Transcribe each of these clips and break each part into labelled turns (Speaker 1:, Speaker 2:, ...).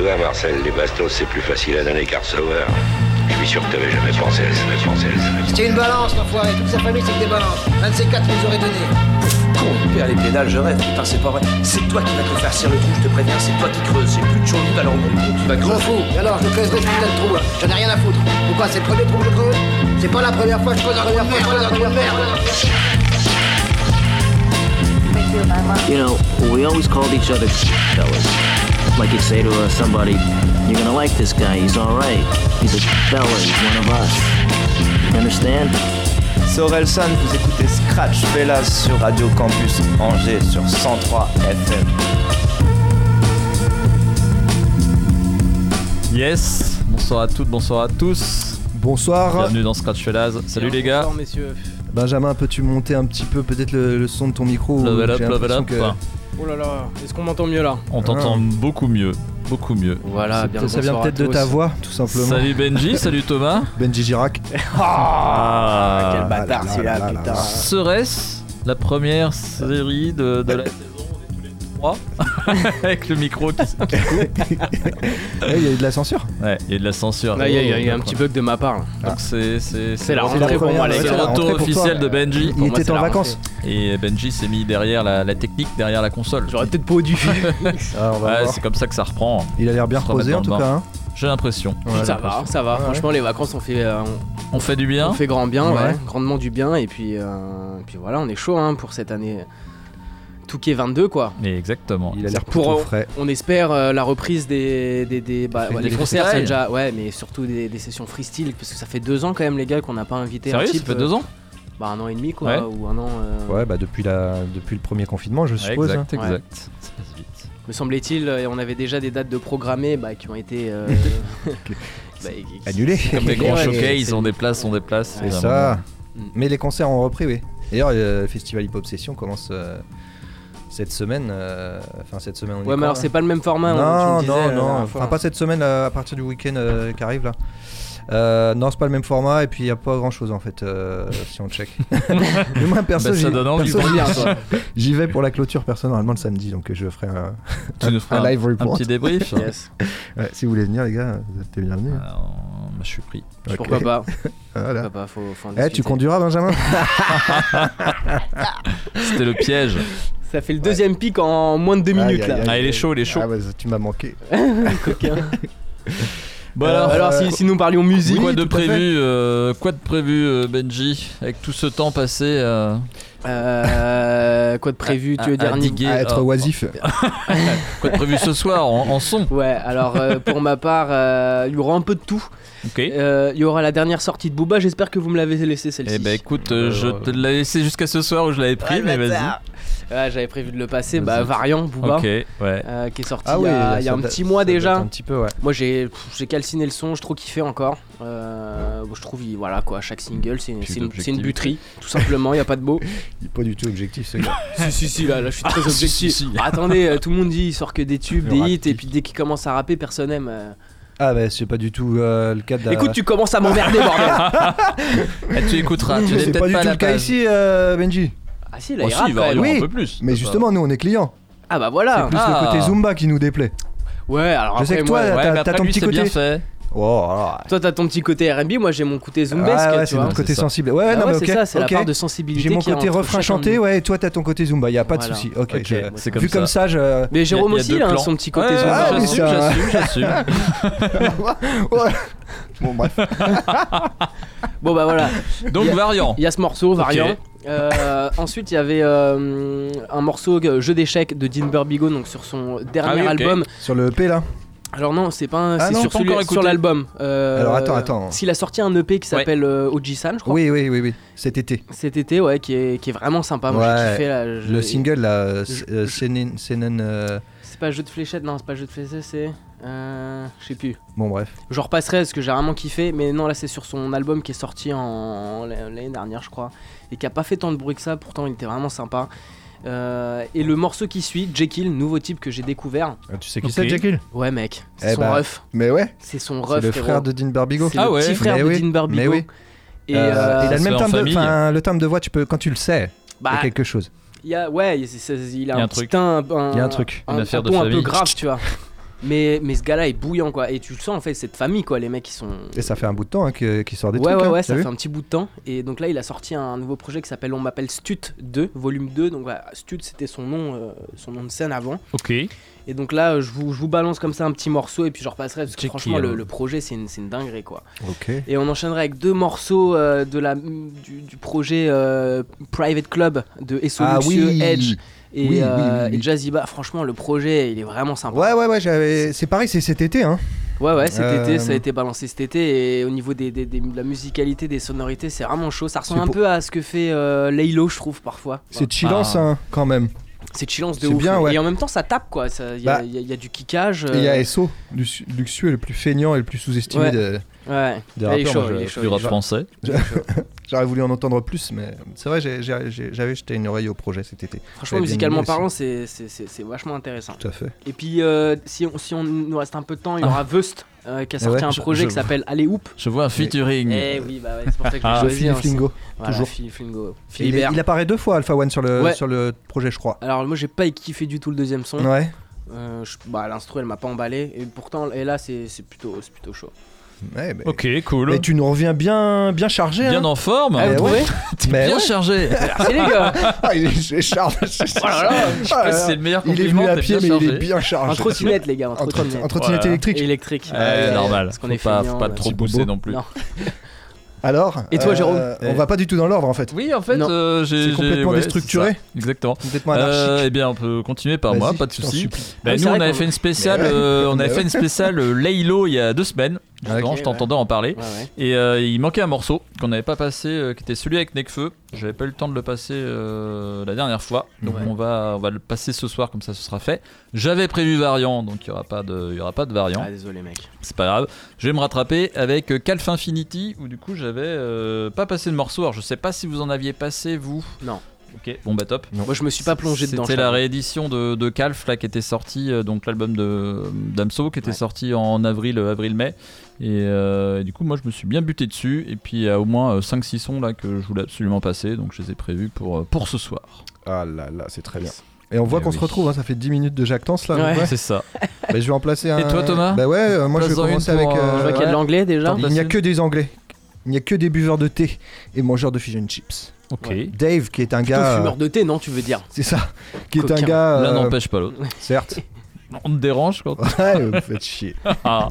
Speaker 1: Tu vois, Marcel, les bastos, c'est plus facile à donner qu'à recevoir. Je suis sûr que t'avais jamais pensé à ça, jamais pensé à ça.
Speaker 2: C'était une balance, l'enfoiré. Toute sa famille, c'est que des balances. Un de ces quatre nous aurait donné.
Speaker 3: Con, père les pédales, je rêve, putain, c'est pas vrai. C'est toi qui vas te faire cirer le trou, je te préviens, c'est toi qui creuses. J'ai plus de chauve alors mon con, tu vas
Speaker 2: Je
Speaker 3: creuser.
Speaker 2: fous. Et alors, je creuserai ce putain de trou, là. J'en ai rien à foutre. Pourquoi C'est le premier trou que je creuse? C'est pas la première fois que je creuse un trou de merde. un trou de merde.
Speaker 4: You know, we always called each other fellas. Like you'd say to uh, somebody, you're gonna like this guy, he's alright. He's a fella, he's one of us. You understand?
Speaker 5: Vous écoutez Scratch Fellas sur Radio Campus Angers sur 103 FM.
Speaker 6: Yes, bonsoir à toutes, bonsoir à tous.
Speaker 7: Bonsoir.
Speaker 6: Bienvenue dans Scratch Fellas. Salut les gars.
Speaker 8: Bonsoir, messieurs.
Speaker 7: Benjamin, peux-tu monter un petit peu peut-être le, le son de ton micro
Speaker 6: Level up, level up.
Speaker 7: que-
Speaker 8: Oh là là, est-ce qu'on m'entend mieux là
Speaker 6: On t'entend beaucoup mieux, beaucoup mieux.
Speaker 8: Voilà, bien
Speaker 7: ça vient peut-être de ta voix, tout simplement.
Speaker 6: Salut Benji, salut Thomas.
Speaker 7: Benji Girac.
Speaker 6: Ah,
Speaker 8: Quel bâtard
Speaker 7: là
Speaker 8: celui-là,
Speaker 7: là là
Speaker 8: putain.
Speaker 6: Serait-ce la première série de, de la avec le micro qui, qui coupe.
Speaker 7: Il y a eu de la censure.
Speaker 6: Ouais, il y a de la censure.
Speaker 8: Il y a, a eu un petit bug de ma part. là.
Speaker 6: Donc c'est c'est
Speaker 8: C'est la rentrée pour moi, les
Speaker 6: c'est
Speaker 8: gars.
Speaker 6: le retour officiel de Benji.
Speaker 7: Il était en vacances.
Speaker 6: Et Benji s'est mis derrière la, technique, derrière la console.
Speaker 8: J'aurais peut-être pas dû.
Speaker 7: Ah,
Speaker 6: c'est comme ça que ça reprend.
Speaker 7: Il a l'air bien reposé en tout cas. hein.
Speaker 6: J'ai l'impression.
Speaker 7: Ouais,
Speaker 8: ça va, ça va.
Speaker 7: Ouais,
Speaker 8: Franchement, les vacances, on fait, euh, on,
Speaker 6: On fait du bien.
Speaker 8: on fait grand bien, ouais.
Speaker 7: Ouais.
Speaker 8: grandement du bien. Et puis, euh, puis voilà, on est chaud hein, pour cette année. Touquet 22, quoi.
Speaker 6: Et exactement.
Speaker 7: Il a l'air
Speaker 8: Pour-
Speaker 7: frais.
Speaker 8: On espère euh, la reprise des, des, des- bah, ouais, les concerts, déjà, ouais, mais surtout des, des sessions freestyle parce que ça fait deux ans quand même les gars qu'on n'a pas invité
Speaker 6: Sérieux,
Speaker 8: un
Speaker 6: ça
Speaker 8: type.
Speaker 6: fait deux ans
Speaker 8: Bah un an et demi quoi,
Speaker 6: Ouais.
Speaker 8: ou un an. euh,
Speaker 7: Ouais, bah depuis, la... depuis le premier confinement, je suppose.
Speaker 6: Exact, exact. Ça passe vite.
Speaker 8: Me semblait-il, euh, on avait déjà des dates de programmées bah, qui ont été euh, bah, qui-
Speaker 7: Annulé.
Speaker 6: Comme des grands showcases, on déplace, on déplace.
Speaker 7: C'est
Speaker 6: et
Speaker 7: ça.
Speaker 8: Mm.
Speaker 7: Mais les concerts ont repris, oui. D'ailleurs, le festival Hip Hop Session commence euh, cette semaine. euh, Enfin, cette semaine. on
Speaker 8: Ouais, mais alors c'est pas le même format. hein, tu
Speaker 7: Non,
Speaker 8: me disais,
Speaker 7: non, non.
Speaker 8: fois.
Speaker 7: Enfin, pas cette semaine, euh, à partir du week-end euh, qui arrive là. Euh, non, c'est pas le même format et puis il y a pas grand chose en fait euh, si on check. mais moi perso,
Speaker 6: Bah, ça
Speaker 7: j'y-
Speaker 6: donne envie.
Speaker 7: perso, j'y vais pour la clôture personnellement le samedi donc euh, je ferai un,
Speaker 6: Tu nous feras
Speaker 7: un
Speaker 6: un,
Speaker 7: live
Speaker 6: un
Speaker 7: report.
Speaker 6: petit débrief.
Speaker 8: Yes.
Speaker 7: Ouais, si vous voulez venir les gars, vous êtes les bienvenus.
Speaker 6: Alors, bah, je suis pris.
Speaker 7: Ok.
Speaker 8: Pourquoi pas
Speaker 7: Voilà.
Speaker 8: Pourquoi pas, faut, faut en
Speaker 7: Eh, tu conduiras Benjamin
Speaker 6: C'était le piège.
Speaker 8: Ça fait le deuxième pic en moins de deux minutes là.
Speaker 6: Ah, il est chaud, il est chaud.
Speaker 7: Ah, bah, tu m'as manqué.
Speaker 8: Coquin.
Speaker 6: Bon
Speaker 7: Euh,
Speaker 6: alors,
Speaker 8: Alors si, si nous parlions musique,
Speaker 6: quoi de prévu, euh, quoi de prévu, euh, Benji, avec tout ce temps passé euh,
Speaker 8: euh, quoi de prévu, tu veux
Speaker 6: à-
Speaker 8: dire
Speaker 6: à diguer,
Speaker 7: À être
Speaker 6: euh,
Speaker 7: oisif.
Speaker 6: Quoi de prévu ce soir en, en son?
Speaker 8: Ouais, alors euh, pour ma part, euh, il y aura un peu de tout. Euh, Il y aura la dernière sortie de Booba, j'espère que vous me l'avez laissé celle-ci.
Speaker 6: Eh ben écoute, euh, je te l'ai laissé jusqu'à ce soir où je l'avais pris,
Speaker 8: Ouais,
Speaker 6: mais vas-y.
Speaker 8: j'avais prévu de le passer. Bah. Variant, Booba,
Speaker 6: Ok, ouais.
Speaker 8: euh, qui est sorti
Speaker 7: Ah
Speaker 8: il y a, y un petit mois déjà.
Speaker 7: Un petit peu, ouais.
Speaker 8: Moi, j'ai calciné le son, j'ai trop kiffé encore. Euh, bon, je trouve, il- voilà quoi, chaque single, c'est une,
Speaker 6: d'objectivité.
Speaker 8: c'est une buterie, tout simplement, il y a pas de mots.
Speaker 7: Il est pas du tout objectif ce gars.
Speaker 8: si, si, si, là, là je suis très
Speaker 6: Ah,
Speaker 8: objectif.
Speaker 6: si.
Speaker 8: Attendez, tout le monde dit, il sort que des tubes,
Speaker 7: Le
Speaker 8: des hits, et puis dès qu'il commence à rapper, personne aime.
Speaker 7: Ah bah c'est pas du tout euh, le cas de la...
Speaker 8: Écoute, tu commences à m'emmerder, bordel.
Speaker 6: Eh, tu écouteras, tu n'es
Speaker 7: c'est
Speaker 6: peut-être
Speaker 7: pas du tout
Speaker 6: la
Speaker 7: le cas
Speaker 6: page.
Speaker 7: ici euh, Benji.
Speaker 8: Ah si, là,
Speaker 6: Oh,
Speaker 8: il
Speaker 6: si, il va y
Speaker 7: Oui,
Speaker 6: un peu plus.
Speaker 7: Mais justement nous on est clients.
Speaker 8: Ah bah
Speaker 7: C'est
Speaker 8: voilà.
Speaker 7: plus
Speaker 6: Ah.
Speaker 7: le côté Zumba qui nous déplaît.
Speaker 8: Ouais, alors
Speaker 7: Je sais
Speaker 8: après,
Speaker 7: que toi,
Speaker 8: moi,
Speaker 6: Ouais,
Speaker 7: T'as-
Speaker 6: mais
Speaker 7: t'as
Speaker 6: après
Speaker 7: ton
Speaker 6: lui,
Speaker 7: petit
Speaker 6: c'est bien
Speaker 7: côté.
Speaker 6: fait.
Speaker 7: Oh, alors.
Speaker 8: toi t'as ton petit côté R&B, moi j'ai mon côté zombesque,
Speaker 7: Ah ouais, c'est notre côté
Speaker 6: C'est
Speaker 7: sensible. Ouais,
Speaker 8: Ah
Speaker 7: non
Speaker 8: ouais,
Speaker 7: mais
Speaker 8: c'est
Speaker 7: ok.
Speaker 8: ça, c'est la part de sensibilité.
Speaker 7: J'ai mon
Speaker 8: a
Speaker 7: côté refrain chanté, ouais, et toi t'as ton côté Zumba, y a pas de souci. Ok, je-
Speaker 6: c'est comme
Speaker 7: vu
Speaker 6: ça.
Speaker 7: comme ça, je.
Speaker 8: Mais Jérôme
Speaker 6: a
Speaker 8: aussi, il a
Speaker 6: clans.
Speaker 8: son petit côté
Speaker 6: Ouais,
Speaker 8: zumba.
Speaker 7: Ah,
Speaker 6: j'assume, j'assume, j'assume.
Speaker 7: ouais. Bon bref.
Speaker 8: Bon bah voilà,
Speaker 6: Donc
Speaker 8: a-
Speaker 6: variant.
Speaker 8: il y a ce morceau, variant. Euh, ensuite, il y avait euh, un morceau jeu d'échecs de Dean Burbigo, donc sur son dernier
Speaker 6: Ah oui,
Speaker 8: album.
Speaker 7: Sur le EP là.
Speaker 8: Alors non, c'est pas un,
Speaker 7: Ah
Speaker 8: c'est sur, sur l'album. Euh,
Speaker 7: Alors, attends, attends.
Speaker 8: S'il a sorti un EP qui s'appelle euh, Oji-san, je crois.
Speaker 7: Oui, oui, oui, oui. Cet été.
Speaker 8: Cet été, ouais, qui est, qui est vraiment sympa. Moi, j'ai
Speaker 7: Ouais.
Speaker 8: kiffé là. je-
Speaker 7: Le single là,
Speaker 8: je-
Speaker 7: euh, Senen. Senen, euh,
Speaker 8: C'est pas jeu de fléchette, non, c'est pas jeu de fléchette, c'est. Euh, je sais plus.
Speaker 7: Bon bref.
Speaker 8: Je repasserai parce que j'ai vraiment kiffé, mais non, là c'est sur son album qui est sorti en l'année dernière, je crois, et qui a pas fait tant de bruit que ça, pourtant il était vraiment sympa. Euh, et le morceau qui suit, Jekyll, nouveau type que j'ai découvert.
Speaker 7: Ah, Tu sais qui c'est Jekyll
Speaker 8: Ouais, mec, c'est
Speaker 7: Eh
Speaker 8: son
Speaker 7: bah,
Speaker 8: ref.
Speaker 7: Mais ouais.
Speaker 8: C'est son
Speaker 7: C'est
Speaker 8: ref.
Speaker 7: le
Speaker 8: frérot.
Speaker 7: frère de Dean Barbigo.
Speaker 6: Ah
Speaker 8: le
Speaker 6: ouais.
Speaker 8: petit frère
Speaker 7: Mais
Speaker 8: de
Speaker 7: oui,
Speaker 8: Dean Barbigo.
Speaker 7: mais oui.
Speaker 8: Et
Speaker 7: Euh,
Speaker 8: euh,
Speaker 7: il a le même timbre de,
Speaker 6: famille.
Speaker 7: le timbre de voix, tu peux, quand tu le sais, il y
Speaker 8: bah,
Speaker 7: a quelque chose.
Speaker 8: il y a, ouais, il, a
Speaker 6: Il y a
Speaker 8: un,
Speaker 6: truc.
Speaker 7: Il y a un truc.
Speaker 8: un,
Speaker 6: Une
Speaker 8: un
Speaker 6: affaire de
Speaker 8: ton un peu
Speaker 6: famille.
Speaker 8: grave, tu vois. Mais, mais ce gars-là est bouillant quoi. Et tu le sens en fait, cette famille quoi. Les mecs qui sont.
Speaker 7: Et ça fait un bout de temps hein, qu'il sort des
Speaker 8: ouais,
Speaker 7: trucs.
Speaker 8: ouais,
Speaker 7: hein,
Speaker 8: ouais,
Speaker 7: t'as
Speaker 8: ça fait un petit bout de temps. Et donc là, il a sorti un nouveau projet qui s'appelle On m'appelle Stut 2, volume 2. Donc voilà, Stut, c'était son nom, euh, son nom de scène avant.
Speaker 6: Ok.
Speaker 8: Et donc là, je vous, je vous balance comme ça un petit morceau et puis je repasserai parce que
Speaker 6: Check
Speaker 8: franchement,
Speaker 6: it.
Speaker 8: le, le projet, c'est une, c'est une dinguerie quoi.
Speaker 7: Ok.
Speaker 8: Et on enchaînerait avec deux morceaux euh, de la, du, du projet euh, Private Club de Esso
Speaker 7: Ah
Speaker 8: Luxueux,
Speaker 7: oui.
Speaker 8: Edge et,
Speaker 7: Oui,
Speaker 8: euh,
Speaker 7: oui, oui.
Speaker 8: et Jazziba. Franchement, le projet, il est vraiment sympa.
Speaker 7: Ouais, ouais, ouais, j'avais. C'est pareil, c'est cet été, hein.
Speaker 8: Ouais, ouais, cet
Speaker 7: Euh,
Speaker 8: été, ça a été balancé cet été. Et au niveau des, des- des- de la musicalité, des sonorités, c'est vraiment chaud. Ça ressemble
Speaker 7: C'est
Speaker 8: un
Speaker 7: pour-
Speaker 8: peu à ce que fait euh, Laylo, je trouve, parfois.
Speaker 7: C'est chillant,
Speaker 6: Ah.
Speaker 7: ça, hein, quand même.
Speaker 8: C'est chillance de
Speaker 7: C'est
Speaker 8: ouf.
Speaker 7: bien, ouais.
Speaker 8: Et en même temps, ça tape, quoi. Il y, a-
Speaker 7: Bah.
Speaker 8: y a- il y a du kickage.
Speaker 7: Et il y a
Speaker 8: euh,
Speaker 7: SO, Luxu- Luxueux, le plus feignant et le plus sous-estimé.
Speaker 8: Ouais.
Speaker 7: de-
Speaker 8: Ouais,
Speaker 7: Des
Speaker 8: il est
Speaker 7: rappeurs,
Speaker 8: chaud,
Speaker 7: moi,
Speaker 8: il est
Speaker 7: je-
Speaker 8: chaud.
Speaker 6: Du
Speaker 8: est
Speaker 6: rap français.
Speaker 7: J'aurais voulu en entendre plus, mais c'est vrai, j'avais jeté une oreille au projet cet été.
Speaker 8: Franchement, musicalement parlant, c'est- c'est c'est- c'est vachement intéressant.
Speaker 7: Tout à fait.
Speaker 8: Et puis, euh, si, on, si on nous reste un peu de temps, il y aura Vust euh, qui a
Speaker 7: Eh
Speaker 8: sorti
Speaker 7: ouais,
Speaker 8: un
Speaker 7: je-
Speaker 8: projet
Speaker 7: je-
Speaker 8: qui s'appelle Allez Hoop.
Speaker 6: Je vois un featuring.
Speaker 8: Eh oui, bah ouais, c'est pour ça que je
Speaker 6: Ah,
Speaker 8: choisi.
Speaker 7: Philippe
Speaker 8: hein, c'est-
Speaker 7: Lingo.
Speaker 8: Voilà,
Speaker 7: toujours.
Speaker 8: Philippe Lingo.
Speaker 7: Et Il, apparaît deux fois Alpha One sur le,
Speaker 8: Ouais.
Speaker 7: sur le projet, je crois.
Speaker 8: Alors, moi, j'ai pas kiffé du tout le deuxième son.
Speaker 7: Ouais.
Speaker 8: Euh, je- bah, L'instru, elle m'a pas emballé. Et pourtant, et là, c'est c'est plutôt, c'est plutôt chaud.
Speaker 7: Ouais, mais,
Speaker 6: Ok, cool.
Speaker 7: mais tu nous reviens bien, bien chargé.
Speaker 6: Bien
Speaker 7: hein.
Speaker 6: en forme.
Speaker 8: Ah, vous
Speaker 7: ouais.
Speaker 8: trouvez
Speaker 6: T'es
Speaker 7: Mais
Speaker 6: bien
Speaker 7: ouais.
Speaker 6: chargé.
Speaker 8: Merci les gars
Speaker 7: Ah, il est chargé.
Speaker 8: Oh
Speaker 7: Ah
Speaker 6: C'est le meilleur
Speaker 7: Il est
Speaker 6: compliment.
Speaker 7: venu à pied, mais il est bien chargé.
Speaker 8: En trottinette, les gars, en
Speaker 7: En trot-
Speaker 8: trottinette.
Speaker 7: en trottinette
Speaker 6: Voilà.
Speaker 7: électrique.
Speaker 8: Électrique.
Speaker 6: Ouais,
Speaker 8: Ouais,
Speaker 6: normal.
Speaker 8: Parce qu'on est
Speaker 6: pas, faut pas trop pousser non plus.
Speaker 8: Non.
Speaker 7: Alors
Speaker 8: Et toi,
Speaker 7: euh,
Speaker 8: Jérôme
Speaker 7: On va pas du tout dans l'ordre en fait.
Speaker 6: Oui, en fait, euh, j'ai.
Speaker 7: C'est complètement
Speaker 6: ouais,
Speaker 7: déstructuré.
Speaker 6: Exactement.
Speaker 7: Complètement
Speaker 6: Euh,
Speaker 7: anarchique.
Speaker 6: eh bien, on peut continuer par moi, pas de souci. Bah,
Speaker 8: Ah,
Speaker 6: nous, on avait fait une spéciale, euh, on avait fait une spéciale euh, Laylo il y a deux semaines. Justement,
Speaker 8: Ok,
Speaker 6: je t'entendais en parler.
Speaker 8: Ouais, ouais.
Speaker 6: Et euh, il manquait un morceau qu'on n'avait pas passé, euh, qui était celui avec Necfeu. J'avais pas eu le temps de le passer euh, la dernière fois, donc on va on va le passer ce soir comme ça ce sera fait. J'avais prévu variant, donc il y aura pas de y aura pas de variant.
Speaker 8: Ah, désolé, mec.
Speaker 6: C'est pas grave. Je vais me rattraper avec Calf Infinity où du coup j'avais pas passé de morceau. Alors je sais pas si vous en aviez passé vous.
Speaker 8: Non.
Speaker 6: Ok, bon bah top.
Speaker 8: Moi, je me suis pas plongé dedans.
Speaker 6: C'était la réédition de, de Calf là qui était sorti, euh, donc l'album de Damso qui était
Speaker 8: Ouais.
Speaker 6: sorti en avril, avril-mai. Et, euh, et du coup, moi je me suis bien buté dessus. Et puis il y a au moins 5-6 sons là que je voulais absolument passer, donc je les ai prévus pour, euh, pour ce soir.
Speaker 7: Ah là là, c'est très bien. Et on voit
Speaker 6: Eh
Speaker 7: qu'on
Speaker 6: oui.
Speaker 7: se retrouve, hein, ça fait 10 minutes de jactance là.
Speaker 8: Ouais.
Speaker 7: ouais.
Speaker 6: C'est ça.
Speaker 7: Bah, je vais en placer un.
Speaker 6: Et toi, Thomas?
Speaker 7: Bah ouais, euh, moi je vais commencer avec.
Speaker 6: euh,
Speaker 7: euh,
Speaker 8: Je vois qu'il y a de
Speaker 6: ouais.
Speaker 8: l'anglais déjà.
Speaker 7: Il n'y a que des anglais. Il n'y a que des buveurs de thé et mangeurs de fish and chips.
Speaker 6: Ok.
Speaker 8: Ouais.
Speaker 7: Dave, qui est un
Speaker 8: Plutôt
Speaker 7: gars.
Speaker 8: fumeur de thé, non, tu veux dire?
Speaker 7: C'est ça. Qui est un
Speaker 8: Coquin.
Speaker 7: gars.
Speaker 6: L'un
Speaker 7: euh,
Speaker 6: n'empêche pas l'autre.
Speaker 7: Certes.
Speaker 6: On te dérange quand
Speaker 7: Ouais, vous faites chier.
Speaker 6: Ah.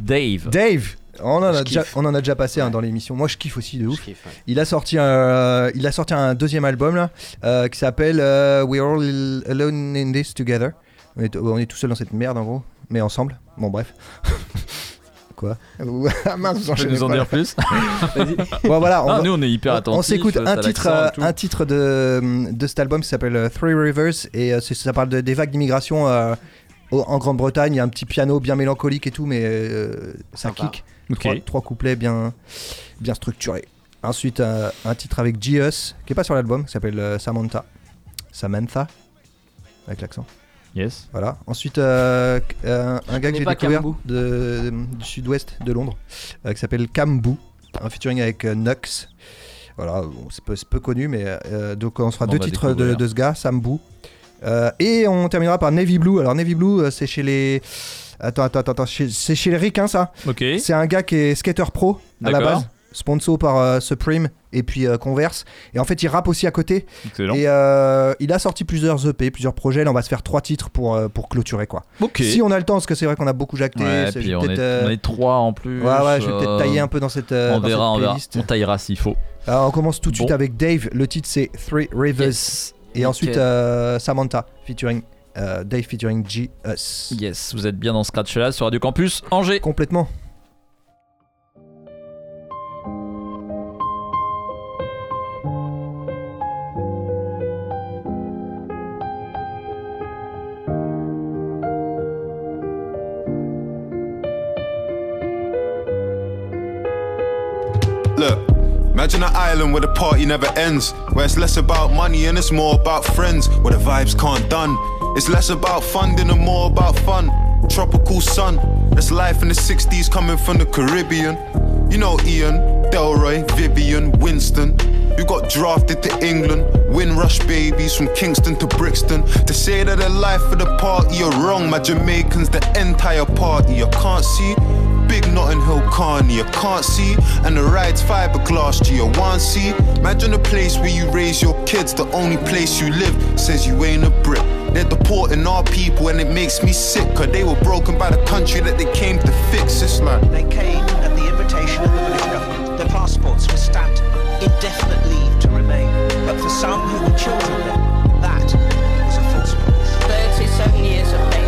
Speaker 6: Dave.
Speaker 7: Dave, on en a, déjà,
Speaker 8: kiffe.
Speaker 7: on en a déjà passé hein, dans l'émission. Moi, je kiffe aussi de ouf.
Speaker 8: kiffe, ouais.
Speaker 7: Il a sorti un, il a sorti un deuxième album là, euh, qui s'appelle euh, We're All Alone in This Together. On est, on est tout seul dans cette merde en gros, mais ensemble. Bon bref. Quoi? Ah mince, vous
Speaker 6: peux nous en
Speaker 7: pas,
Speaker 6: dire plus.
Speaker 7: Bon voilà, on,
Speaker 6: Ah, nous on est hyper attentifs.
Speaker 7: on s'écoute un titre, euh, un titre de, de cet album qui s'appelle euh, Three Rivers et euh, ça parle de- des vagues d'immigration euh, en Grande-Bretagne. Il y a un petit piano bien mélancolique et tout, mais euh, ça
Speaker 8: Sympa.
Speaker 7: kick. Trois, trois couplets bien, bien structurés. Ensuite, euh, un titre avec G.Us, qui est pas sur l'album, qui s'appelle euh, Samantha. Samantha, avec l'accent.
Speaker 6: Yes.
Speaker 7: Voilà. Ensuite, euh, euh, un gars que j'ai découvert de- du sud-ouest de Londres, euh, qui s'appelle Kambu, un featuring avec euh, Nux. Voilà, bon, c'est peu, connu, mais euh, donc on se fera
Speaker 6: On
Speaker 7: deux titres de, ce gars, Sambu. Euh, et on terminera par Navy Blue. Alors Navy Blue, euh, c'est chez les... Attends, attends, attends, c'est chez les Ricains ça
Speaker 6: Ok.
Speaker 7: c'est un gars qui est skater pro à la
Speaker 6: D'accord.
Speaker 7: base, sponsor par euh, Supreme et puis euh, Converse. Et en fait, il rappe aussi à côté.
Speaker 6: Excellent.
Speaker 7: Et euh, il a sorti plusieurs EP, plusieurs projets. Là, on va se faire trois titres pour, euh, pour clôturer quoi.
Speaker 6: Ok.
Speaker 7: Si on a le temps, parce que c'est vrai qu'on a beaucoup jacté.
Speaker 6: Ouais,
Speaker 7: ça, je
Speaker 6: puis
Speaker 7: vais
Speaker 6: on
Speaker 7: peut-être,
Speaker 6: est,
Speaker 7: euh,
Speaker 6: on est trois en plus.
Speaker 7: Ouais, ouais, je vais peut-être
Speaker 6: euh,
Speaker 7: tailler un peu dans cette, euh,
Speaker 6: On
Speaker 7: dans
Speaker 6: verra,
Speaker 7: cette
Speaker 6: on verra.
Speaker 7: playlist.
Speaker 6: On taillera s'il faut.
Speaker 7: Alors, on commence tout de suite
Speaker 6: Bon.
Speaker 7: avec Dave. Le titre c'est Three Rivers.
Speaker 6: Yes.
Speaker 7: Et ensuite euh, Samantha, featuring euh, Dave featuring G Us.
Speaker 6: Yes, vous êtes bien dans Scratch là sur Radio Campus Angers.
Speaker 7: Complètement.
Speaker 9: Look, imagine an island where the party never ends. Where it's less about money and it's more about friends. Where the vibes can't done. It's less about funding and more about fun. Tropical sun, that's life in the 60s coming from the Caribbean. You know Ian, Delroy, Vivian, Winston. You got drafted to England. Windrush babies from Kingston to Brixton. To say that the life of the party are wrong, my Jamaicans, the entire party. I can't see. Big Notting Hill Carney, you can't see. And the ride's fiberglass G, I want see. Imagine a place where you raise your kids, the only place you live says you ain't a Brit. They're deporting our people and it makes me sick, cause they were broken by the country that they came to fix. It's like
Speaker 10: They came at the invitation of the British government. Their passports were stamped indefinite leave to remain. But for some who were children then, that was a false promise.
Speaker 11: 37 years of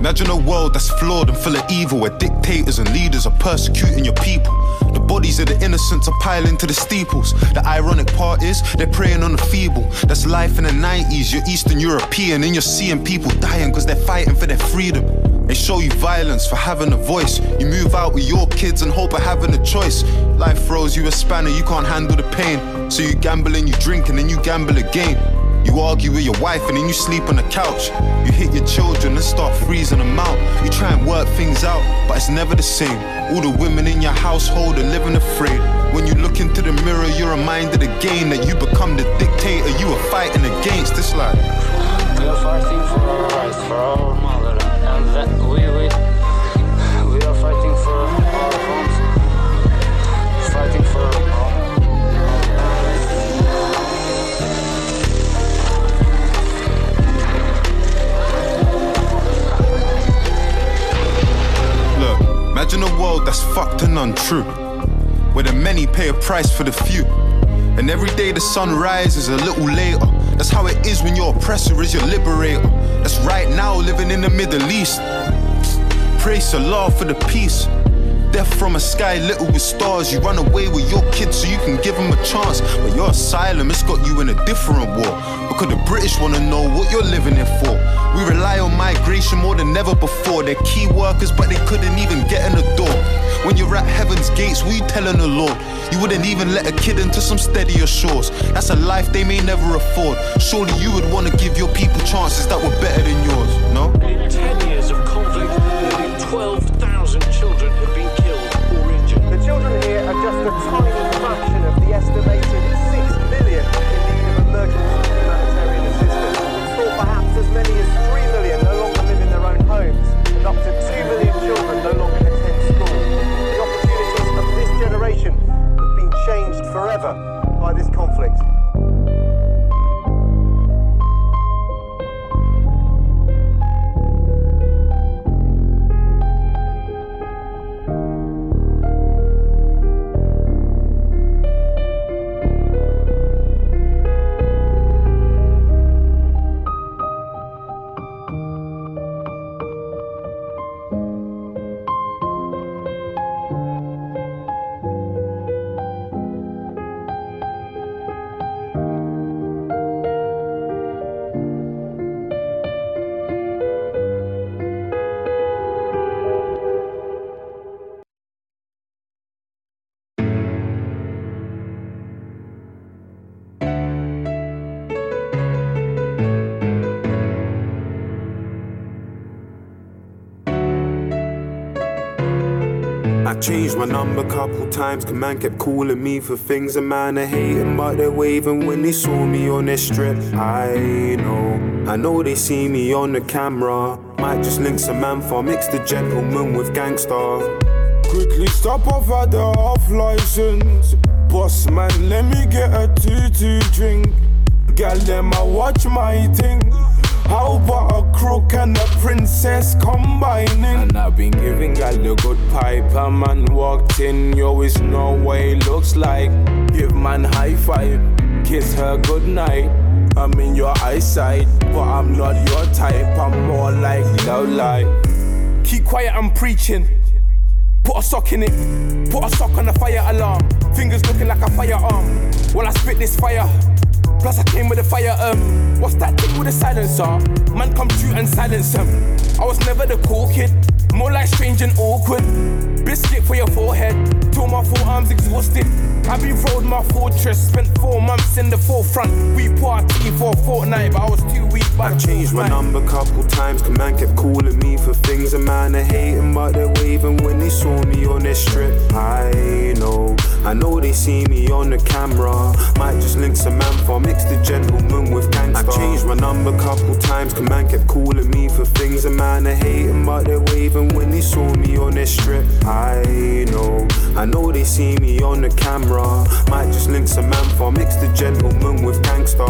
Speaker 9: imagine a world that's flawed and full of evil, where dictators and leaders are persecuting your people. The bodies of the innocents are piling to the steeples. The ironic part is they're preying on the feeble. That's life in the 90s. You're Eastern European and you're seeing people dying because they're fighting for their freedom. They show you violence for having a voice. You move out with your kids and hope of having a choice. Life throws you a spanner, you can't handle the pain. So you gamble and you drink and then you gamble again. You argue with your wife and then you sleep on the couch. You hit your children and start freezing them out. You try and work things out, but it's never the same. All the women in your household are living afraid. When you look into the mirror, you're reminded again that you become the dictator you are fighting against. It's like.
Speaker 12: We are fighting for our rights, for our motherland, and that we, we,
Speaker 9: that's fucked and untrue, where the many pay a price for the few. And every day the sun rises a little later. That's how it is when your oppressor is your liberator. That's right now living in the Middle East. Praise Allah for the peace. Death from a sky little with stars. You run away with your kids so you can give them a chance. But your asylum, it's got you in a different war. Because the British wanna know what you're living here for. We rely on migration more than ever before. They're key workers, but they couldn't even get in the door. When you're at heaven's gates, you telling the Lord? You wouldn't even let a kid into some steadier shores. That's a life they may never afford. Surely you would wanna give your people chances that were better than yours, no?
Speaker 12: In 10 years of conflict, nearly 12,000 children have been
Speaker 13: just a tiny fraction of the estimated 6 million in need of emergency humanitarian assistance. Thought perhaps as many as 3 million no longer live in their own homes, and up to 2 million children no longer attend school. The opportunities of this generation have been changed forever
Speaker 14: changed my number couple times, cause man kept calling me for things a man are hating, but they're waving when they saw me on their strip. I know, I know they see me on the camera. Might just link some man for mix the gentleman with gangster.
Speaker 15: Quickly stop off at the off license. Boss man, let me get a two-two drink. Girl, them I watch my thing. How about a crook and a princess combining? And I've been giving gal the good pipe. A man walked in, yo, it's no way looks like. Give man high five, kiss her good night. I'm in your eyesight, but I'm not your type. I'm more like low light. Keep quiet, I'm preaching. Put a sock in it, put a sock on the fire alarm. Fingers looking like a firearm. While I spit this fire. Plus I came with a fire, um What's that thing with a silencer? Man come shoot and silence him I was never the cool kid More like strange and awkward
Speaker 16: Biscuit for your forehead. Till my forearms exhausted. I be rode my fortress. Spent four months in the forefront. We party for a fortnight, but I was too weak. By
Speaker 15: I changed my number couple times, cause man kept calling me for things. And man, are hating, but they're waving when they saw me on this strip. I know, I know they see me on the camera. Might just link some man for mix the gentleman with gangster. I changed my number couple times, cause man kept calling me for things. And man, are hating, but they're waving when they saw me on their strip. I know, I know they see me on the camera. Might just link some man for mix the gentleman with gangster.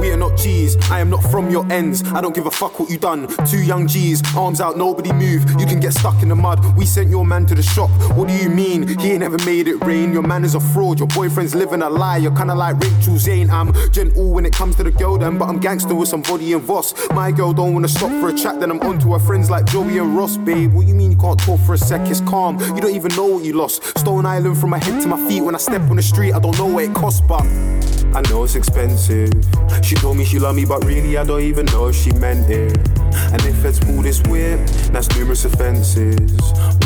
Speaker 9: We are not G's, I am not from your ends. I don't give a fuck what you done. Two young G's, arms out, nobody move. You can get stuck in the mud. We sent your man to the shop. What do you mean? He ain't ever made it rain. Your man is a fraud. Your boyfriend's living a lie. You're kinda like Rachel Zane. I'm gentle when it comes to the girl, then, but I'm gangster with some body and Voss. My girl don't wanna stop for a chat, then I'm onto her friends like Joey and Ross, babe. What you mean you can't talk for a sec? It's calm. You don't even know what you lost. Stone Island from my head to my feet. When I step on the street, I don't know what it costs, but. I know it's expensive. She told me she loved me, but really I don't even know if she meant it. And if feds pull this whip, that's numerous offences.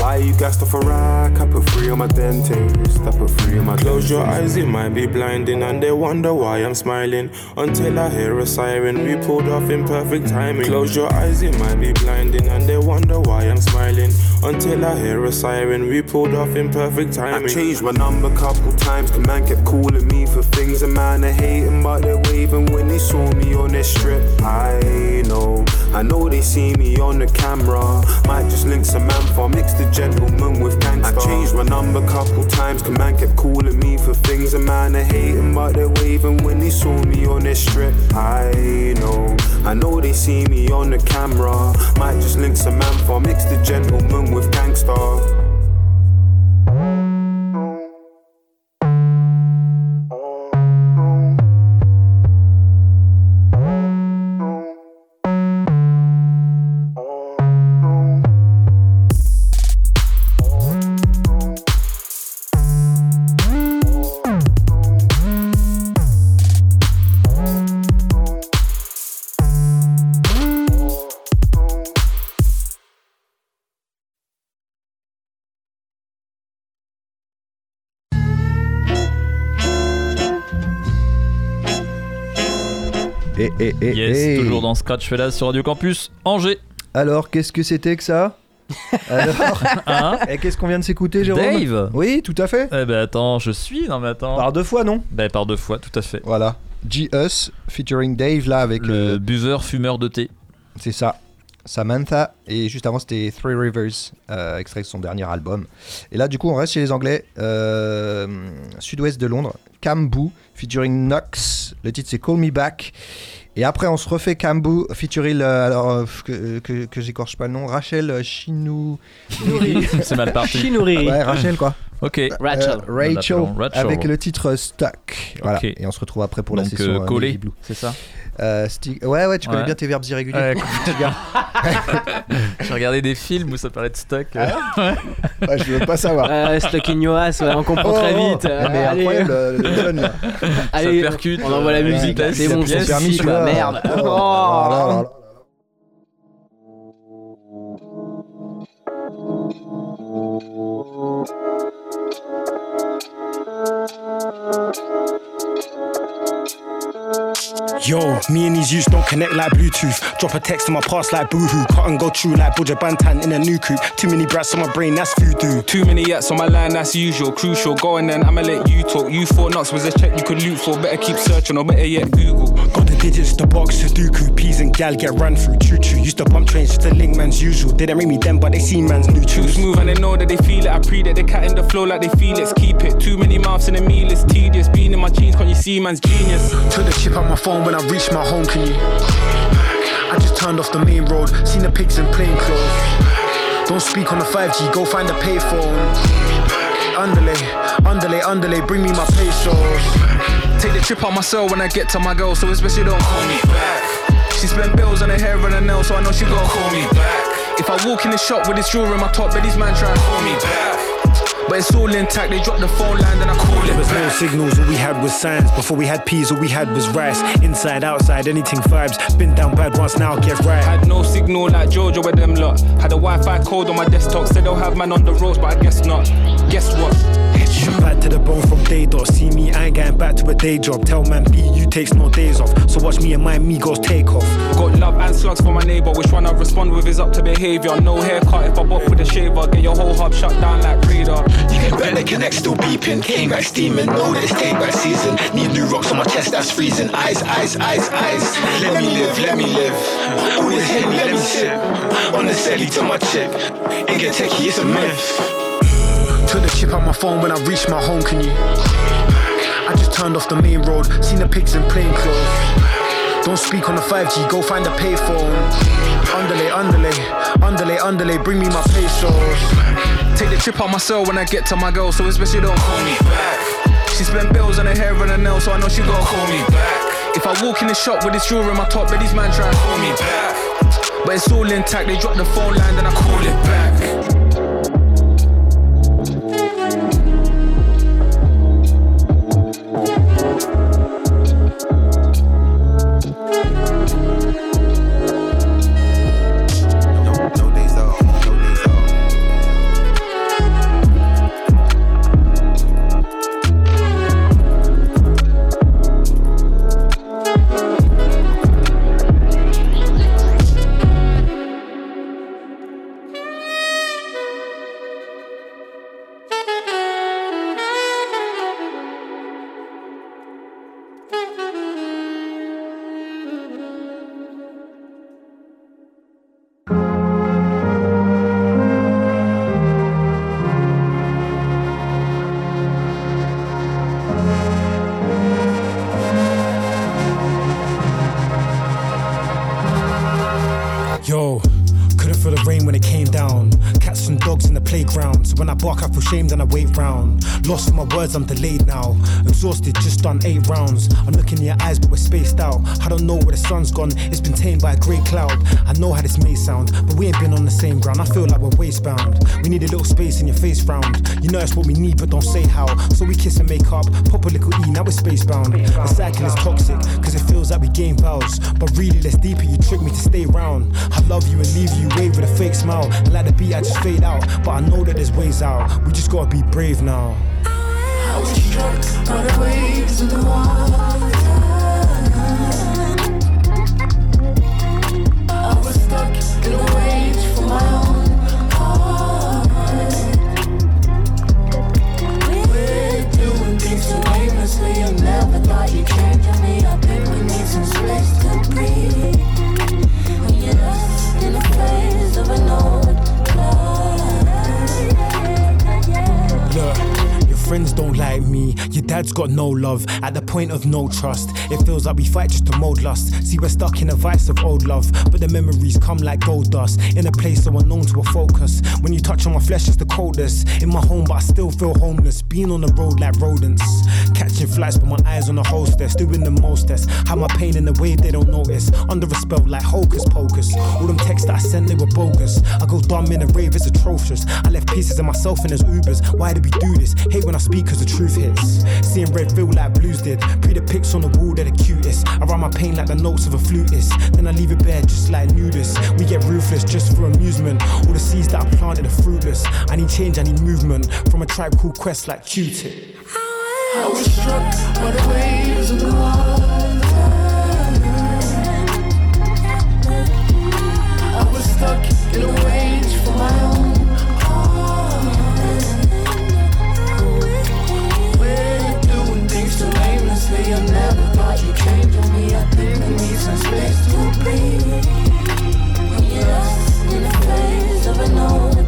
Speaker 9: Why you gassed off a rack? I put three on my dentist. I put three on my
Speaker 16: Close your eyes, it might be blinding, and they wonder why I'm smiling. Until I hear a siren, we pulled off in perfect timing. Close your eyes, it might be blinding, and they wonder why I'm smiling. Until I hear a siren, we pulled off in perfect timing.
Speaker 15: I changed my number a couple times, cause man kept calling me for things. And man, are hating, but they're waving when they saw me on their strip. I know, I know they see me on the camera. Might just link some for mix the gentleman with gangster. I changed my number couple times, cause man kept calling me for things. And man, are hating, but they're waving when they saw me on their strip. I know, I know they see me on the camera. Might just link some for mix the gentleman with gangster.
Speaker 7: Et, et, et,
Speaker 6: Yes,
Speaker 7: et.
Speaker 6: toujours dans Scratch Fellas sur Radio Campus Angers.
Speaker 7: Alors, qu'est-ce que c'était que ça Alors,
Speaker 6: Hein
Speaker 7: et qu'est-ce qu'on vient de s'écouter, Jérôme
Speaker 6: Dave
Speaker 7: Oui, tout à fait.
Speaker 6: Eh ben attends, je suis, non mais attends.
Speaker 7: Par deux fois, non
Speaker 6: Ben par deux fois, tout à fait.
Speaker 7: Voilà. G-Us featuring Dave là avec
Speaker 6: Le
Speaker 7: le.
Speaker 6: buveur fumeur de thé.
Speaker 7: C'est ça. Samantha. Et juste avant, c'était Three Rivers, euh, extrait de son dernier album. Et là, du coup, on reste chez les Anglais. euh, Sud-ouest de Londres. Cambu featuring Knox. Le titre, c'est Call Me Back. Et après, on se refait Cambu featuring, euh, alors, euh, que, que, que j'écorche pas le nom, Rachel Chinou.
Speaker 6: C'est mal parti.
Speaker 8: Chinouri.
Speaker 7: Ouais, Rachel quoi.
Speaker 6: Ok.
Speaker 8: Rachel.
Speaker 7: Euh, Rachel,
Speaker 6: Rachel.
Speaker 7: avec le titre Stuck. Voilà.
Speaker 6: Ok.
Speaker 7: Et on se retrouve après pour la
Speaker 6: Donc
Speaker 7: session
Speaker 6: euh,
Speaker 7: euh,
Speaker 6: collé, c'est ça
Speaker 7: Euh, sti- Ouais, ouais, tu connais
Speaker 6: Ouais.
Speaker 7: bien tes verbes irréguliers.
Speaker 6: Ouais. J'ai regardé des films où ça parlait de stock.
Speaker 7: Ouais, je veux pas savoir.
Speaker 8: Euh, Stuck in your ass, ouais, on comprend très
Speaker 7: Oh,
Speaker 8: vite.
Speaker 7: ah, mais
Speaker 8: Allez.
Speaker 7: incroyable, le, le jeune, là.
Speaker 8: Allez,
Speaker 6: Ça percute,
Speaker 8: on envoie la
Speaker 6: euh,
Speaker 8: musique.
Speaker 6: ouais,
Speaker 8: C'est
Speaker 6: c'est
Speaker 8: bon, c'est
Speaker 7: permis, celui-là.
Speaker 8: Merde.
Speaker 7: Oh,
Speaker 8: Oh.
Speaker 7: là, là,
Speaker 17: Yo, me and these youths don't connect like Bluetooth. Drop a text to my past like boohoo. Cut and go true like Buja Bantan in a new coupe. Too many brats on my brain, that's voodoo.
Speaker 18: Too many yaks on my line, that's usual. Crucial, go on then, I'ma let you talk. You four nuts was a check you could loot for. Better keep searching, or better yet, Google.
Speaker 17: Got the digits, the box, Sudoku. Peas and gal get run through. Choo choo. Used to bump trains just to link man's usual. They Didn't ring me then, but they see man's new
Speaker 18: Too
Speaker 17: tunes.
Speaker 18: smooth and they know that they feel it. I pre that they cat in the flow like they feel it. Keep it. Too many mouths in the meal, it's tedious. Being in my jeans, can't you see man's genius?
Speaker 17: Took the chip on my phone when I reach my home, can you? I just turned off the main road, seen the pigs in plain clothes. Don't speak on the 5G, go find a payphone. Underlay, underlay, underlay, bring me my pesos.
Speaker 18: Take the trip out my cell when I get to my girl, so especially don't call me back. She spent bills on her hair and her nails, so I know she gon' call me back. If I walk in the shop with this jewelry in my top, bet these man try call me back.
Speaker 19: But it's all intact, they drop the phone line, then I call it.
Speaker 17: There was no signals, all we had was signs. Before we had peas, all we had was rice. Inside, outside, anything vibes. Been down bad once, now get right.
Speaker 18: Had no signal like Jojo with them lot. Had a Wi-Fi code on my desktop, said they'll have man on the roads, but I guess not. Guess what?
Speaker 17: Back to the bone from day dot. See me, I ain't going back to a day job. Tell man B, you takes no days off. So watch me and my amigos take off.
Speaker 18: Got love and slugs for my neighbor. Which one I respond with is up to behavior. No haircut if I bop with a shaver. Get your whole hub shut down like Raider.
Speaker 20: You get better connect, still beeping. Came back steaming, know that it's take back season. Need new rocks on my chest, that's freezing. Eyes, eyes, eyes, eyes. Let me live, let me live. All this hate, let me sip. On the celly to my chip. Ain't get techie, it's a myth.
Speaker 19: Took the chip out my phone when I reached my home, can you? I just turned off the main road, seen the pigs in plain clothes. Don't speak on the 5G, go find a payphone. Underlay, underlay, underlay, underlay, bring me my pesos.
Speaker 18: Take the trip out my cell when I get to my girl, so especially don't call me back. She spent bills on her hair and her nails, so I know she gon' call me back. If I walk in the shop with this jewelry in my top, but these man try and call me back. But it's all intact, they drop the phone line, then I call it back.
Speaker 17: Bark, I feel shamed and I wait round. Lost for my words, I'm delayed now. Exhausted, just done eight rounds. I'm looking in your eyes, but we're spaced out. I don't know where the sun's gone. It's been tamed by a grey cloud. I know how this may sound, but we ain't been on the same ground. I feel like we're wastebound. We need a little space in your face round. You know that's what we need, but don't say how. So we kiss and make up, pop a little E, now we're spacebound. The cycle is toxic, cause it feels like we gain vows. But really, let's deeper, you trick me to stay round. I love you and leave you, wave with a fake smile. And like the beat, I just fade out. But I know that there's ways out. We just gotta be brave now.
Speaker 21: I was struck by the waves of the water. I was stuck in a
Speaker 17: friends don't like me. Your dad's got no love. At the point of no trust, it feels like we fight just to mold lust. See, we're stuck in a vice of old love, but the memories come like gold dust. In a place so unknown to a focus. When you touch on my flesh, it's the coldest. In my home, but I still feel homeless. Being on the road like rodents. Catching flights, but my eyes on the hostess. Doing the mostest. Have my pain in the wave they don't notice. Under a spell like hocus pocus. All them texts that I sent, they were bogus. I go dumb in a rave, it's atrocious. I left pieces of myself in his Ubers. Why did we do this? Hate when I speak cause the truth hits. Seeing red feel like blues did. Pre the pics on the wall, they're the cutest. I write my pain like the notes of a flutist. Then I leave it bare just like nudists. We get ruthless just for amusement. All the seeds that I planted are fruitless. I need change, I need movement. From a tribe called Quest like Q-Tip.
Speaker 21: I was struck by the waves of the water. I was stuck in a rage for my own aimlessly. I never thought you'd change on me. I think we need some space to breathe. When you're in the phase of an old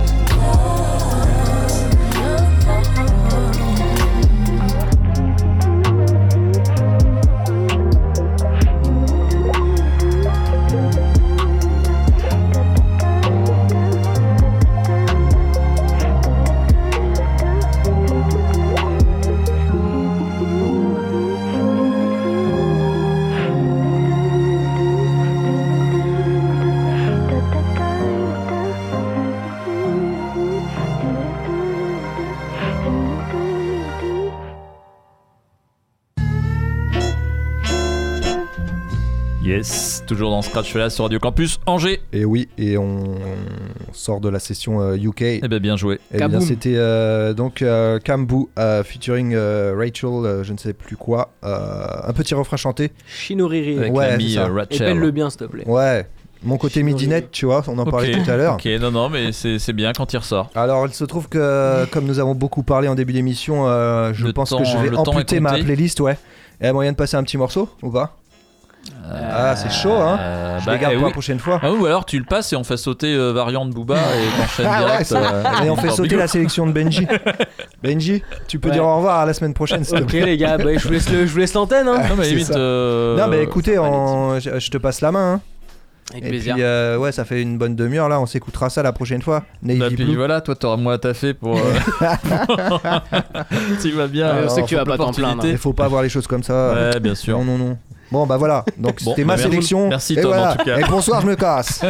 Speaker 6: Toujours dans Scratch là sur Radio Campus Angers.
Speaker 7: Et oui, et on sort de la session euh, UK.
Speaker 6: Eh ben bien joué.
Speaker 7: Eh bien, c'était euh, donc euh, Kambu euh, featuring euh, Rachel, euh, je ne sais plus quoi. euh, un petit refrain chanté.
Speaker 8: Shinoriri.
Speaker 6: Avec
Speaker 7: Ouais,
Speaker 6: l'ami euh, Rachel.
Speaker 8: Épelle-le bien, s'il te plaît.
Speaker 7: Ouais, mon côté midinette, tu vois, on en parlait tout à l'heure.
Speaker 6: Ok, non, non, mais c'est c'est bien quand il ressort.
Speaker 7: Alors, il se trouve que, comme nous avons beaucoup parlé en début d'émission, euh, je
Speaker 6: Le
Speaker 7: pense
Speaker 6: temps-
Speaker 7: que je vais
Speaker 6: le
Speaker 7: amputer ma playlist, ouais. Et y a moyen de passer un petit morceau ou pas? Ah, c'est chaud, hein
Speaker 6: Euh,
Speaker 7: Je
Speaker 6: bah,
Speaker 7: les garde
Speaker 6: eh
Speaker 7: pour
Speaker 6: oui.
Speaker 7: la prochaine fois.
Speaker 6: Ah ou alors tu le passes et on fait sauter euh, variante Booba et t'enchaînes
Speaker 7: Ah ouais,
Speaker 6: direct.
Speaker 7: ça.
Speaker 6: euh,
Speaker 7: Et on fait sauter la sélection de Benji. Benji, tu peux
Speaker 8: Ouais.
Speaker 7: dire au revoir à la semaine prochaine, s'il te
Speaker 8: Ok
Speaker 7: plaît.
Speaker 8: les gars, bah, je vous laisse le- je vous laisse l'antenne. Hein.
Speaker 6: Non, mais limite. euh,
Speaker 7: Non, mais écoutez, on- je, te passe la main. hein.
Speaker 8: Avec
Speaker 7: Et
Speaker 8: plaisir.
Speaker 7: puis, euh, ouais, ça fait une bonne demi-heure là, on s'écoutera ça la prochaine fois. Navy
Speaker 6: Bah, puis
Speaker 7: Blue.
Speaker 6: voilà, toi t'auras moins à taffer pour. euh, tu vas bien.
Speaker 8: Ouais, on
Speaker 6: euh,
Speaker 8: sait que tu vas pas t'en plaindre.
Speaker 7: Il faut pas voir les choses comme ça.
Speaker 6: Ouais, bien sûr.
Speaker 7: Non, non, non. Bon, bah voilà. Donc,
Speaker 6: Bon,
Speaker 7: c'était
Speaker 6: bah,
Speaker 7: ma
Speaker 6: merci.
Speaker 7: sélection.
Speaker 6: Merci,
Speaker 7: et
Speaker 6: Tom, en
Speaker 7: voilà.
Speaker 6: tout cas.
Speaker 7: Et bonsoir, je me casse.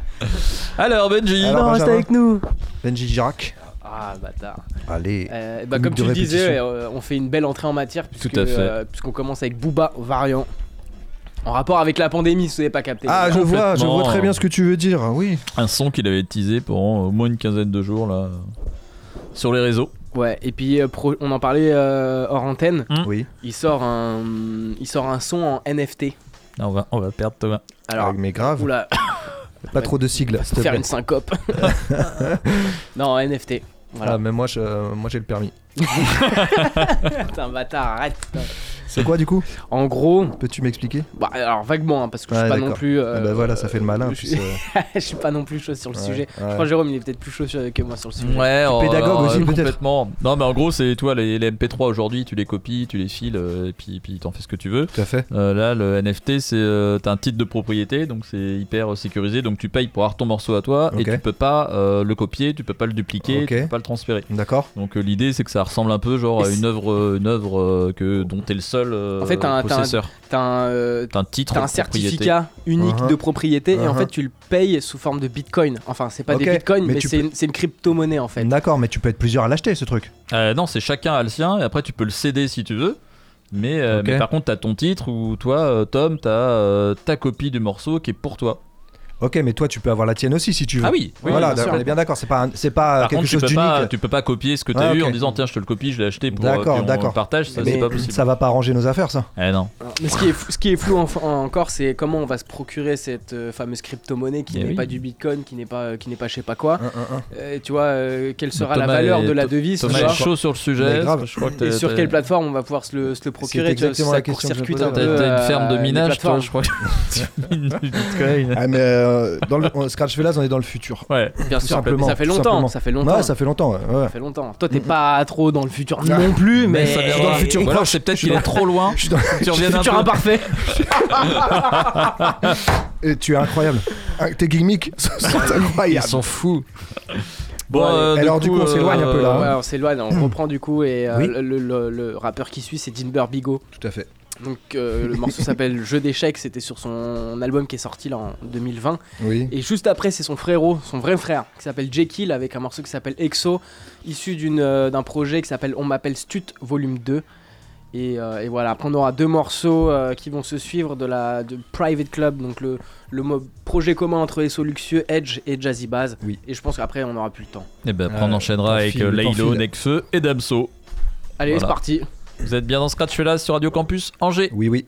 Speaker 6: Alors, Benji.
Speaker 7: Alors,
Speaker 8: non, reste avec nous.
Speaker 7: Benji Girac.
Speaker 8: Ah bâtard.
Speaker 7: Allez.
Speaker 8: Euh, bah, comme tu le disais, euh, on fait une belle entrée en matière puisque,
Speaker 6: Tout à fait.
Speaker 8: euh, puisqu'on commence avec Booba variant. En rapport avec la pandémie, si vous n'avez pas capté.
Speaker 7: Ah, je vois, je vois très bien ce que tu veux dire. Oui.
Speaker 6: Un son qu'il avait teasé pendant au moins une quinzaine de jours là sur les réseaux.
Speaker 8: Ouais, et puis euh, pro- on en parlait euh, hors antenne.
Speaker 7: Oui.
Speaker 8: Il sort un, il sort un son en NFT.
Speaker 6: On va, on va perdre Thomas.
Speaker 8: Alors,
Speaker 7: Ah, mais grave.
Speaker 8: oula,
Speaker 7: Pas trop de sigles, s'il te
Speaker 8: faire
Speaker 7: plaît.
Speaker 8: une syncope. non, en NFT. Voilà.
Speaker 7: Ah, mais moi, je- moi j'ai le permis.
Speaker 8: Putain, bâtard, arrête. putain.
Speaker 7: C'est quoi du coup
Speaker 8: En gros,
Speaker 7: Peux-tu m'expliquer
Speaker 8: bah, alors vaguement, hein, parce que je suis pas non
Speaker 7: d'accord.
Speaker 8: plus. euh,
Speaker 7: Ah bah voilà, ça fait le malin,
Speaker 8: Je suis, je suis pas non plus chaud sur le
Speaker 7: Ouais,
Speaker 8: sujet.
Speaker 7: ouais.
Speaker 8: Je crois que Jérôme, il est peut-être plus chaud que moi sur le sujet.
Speaker 6: Ouais, oh,
Speaker 7: pédagogue
Speaker 6: alors,
Speaker 7: aussi,
Speaker 6: euh,
Speaker 7: peut-être.
Speaker 6: complètement. Non, mais en gros, c'est toi les, les MP3 aujourd'hui, tu les copies, tu les files, euh, et puis puis t'en fais ce que tu veux.
Speaker 7: Tout à fait.
Speaker 6: Euh, là, le NFT, c'est euh, t'as un titre de propriété, donc c'est hyper sécurisé, donc tu payes pour avoir ton morceau à toi, et tu peux pas euh, le copier, tu peux pas le dupliquer,
Speaker 7: Ok.
Speaker 6: tu peux pas le transférer.
Speaker 7: D'accord.
Speaker 6: Donc euh, l'idée, c'est que ça ressemble un peu genre à une œuvre, une œuvre euh, que dont t'es le seul euh,
Speaker 8: En fait, t'as un, t'as un-
Speaker 6: possesseur.
Speaker 8: t'as un, euh,
Speaker 6: T'as un titre
Speaker 8: t'as un certificat unique
Speaker 7: Uh-huh.
Speaker 8: de propriété et en
Speaker 7: Uh-huh.
Speaker 8: fait tu le payes sous forme de bitcoin. Enfin, c'est pas des bitcoins,
Speaker 7: mais
Speaker 8: c'est
Speaker 7: peux-
Speaker 8: une, c'est une crypto-monnaie en fait.
Speaker 7: D'accord, mais tu peux être plusieurs à l'acheter ce truc.
Speaker 6: Euh, non, c'est chacun a le sien, et après tu peux le céder si tu veux. Mais, euh, par contre, t'as ton titre ou toi, Tom, t'as euh, ta copie du morceau qui est pour toi.
Speaker 7: Ok, mais toi tu peux avoir la tienne aussi si tu veux.
Speaker 6: Ah oui, oui,
Speaker 7: voilà,
Speaker 6: bien sûr.
Speaker 7: on est bien d'accord. C'est pas, un- c'est pas
Speaker 6: Par
Speaker 7: quelque
Speaker 6: contre, tu
Speaker 7: chose d'unique.
Speaker 6: tu peux pas copier ce que t'as
Speaker 7: Ah,
Speaker 6: eu en disant tiens, je te le copie, je l'ai acheté pour euh,
Speaker 7: D'accord,
Speaker 6: on
Speaker 7: d'accord.
Speaker 6: partage. Ça,
Speaker 7: Mais
Speaker 6: c'est pas possible.
Speaker 7: ça va pas arranger nos affaires, ça.
Speaker 6: Eh non.
Speaker 8: Mais ce qui est, fou- ce qui est flou en- en- encore, c'est comment on va se procurer cette euh, fameuse crypto-monnaie qui
Speaker 6: Eh
Speaker 8: n'est
Speaker 6: oui.
Speaker 8: pas du bitcoin, qui n'est pas, qui n'est pas je sais pas quoi.
Speaker 7: Un, un, un.
Speaker 8: Euh, tu vois, euh, quelle sera
Speaker 6: Thomas
Speaker 8: la valeur
Speaker 6: est-
Speaker 8: de la devise
Speaker 6: Thomas
Speaker 8: tu
Speaker 6: est chaud sur le sujet.
Speaker 8: Et sur quelle plateforme on va pouvoir se le, procurer tu vois,
Speaker 7: exactement la question
Speaker 6: T'as une
Speaker 8: euh,
Speaker 6: ferme de minage, je crois. Tu du bitcoin.
Speaker 7: Ah, mais euh, dans le on- Scratch Velas, on est dans le futur.
Speaker 6: Ouais.
Speaker 8: Bien
Speaker 7: Tout
Speaker 8: sûr,
Speaker 7: simplement,
Speaker 8: ça fait longtemps,
Speaker 7: simplement.
Speaker 8: ça fait longtemps.
Speaker 7: Ouais, ça fait longtemps. ouais, ouais.
Speaker 8: Ça fait longtemps. Toi, t'es pas trop dans le futur
Speaker 7: Ah.
Speaker 8: non plus, mais,
Speaker 6: ça
Speaker 7: dans le futur proche.
Speaker 6: c'est peut-être
Speaker 7: Je suis
Speaker 6: qu'il est
Speaker 7: dans-
Speaker 6: trop loin.
Speaker 7: Je suis dans-
Speaker 6: un
Speaker 8: futur imparfait.
Speaker 7: Et tu es incroyable. Ah, Tes gimmicks sont
Speaker 6: Ils
Speaker 7: incroyables.
Speaker 6: sont fous.
Speaker 8: Bon,
Speaker 6: Bon,
Speaker 8: allez.
Speaker 6: euh,
Speaker 7: Alors, du coup, on s'éloigne un peu, là, hein.
Speaker 8: Ouais, on s'éloigne, on reprend du coup et euh,
Speaker 7: Oui.
Speaker 8: le, le- le rappeur qui suit c'est Dinber Bigo.
Speaker 7: Tout à fait.
Speaker 8: Donc euh, le morceau s'appelle Jeu d'échecs, c'était sur son album qui est sorti là en 2020.
Speaker 7: Oui.
Speaker 8: Et juste après c'est son frérot, son vrai frère, qui s'appelle Jekyll avec un morceau qui s'appelle Exo, issu d'une, euh, d'un projet qui s'appelle On m'appelle Stut Volume 2. Et, euh, et voilà, après on aura deux morceaux euh, qui vont se suivre de la de Private Club, donc le, le mo- projet commun entre les Luxueux, Edge et Jazzy Bass.
Speaker 7: Oui.
Speaker 8: Et je pense qu'après on n'aura plus le temps.
Speaker 6: Et ben après on enchaînera avec Laylo. Nekfeu et Damso.
Speaker 8: Allez,
Speaker 6: Voilà.
Speaker 8: c'est parti.
Speaker 6: Vous êtes bien dans Scratch Velas sur Radio Campus Angers.
Speaker 7: Oui, oui.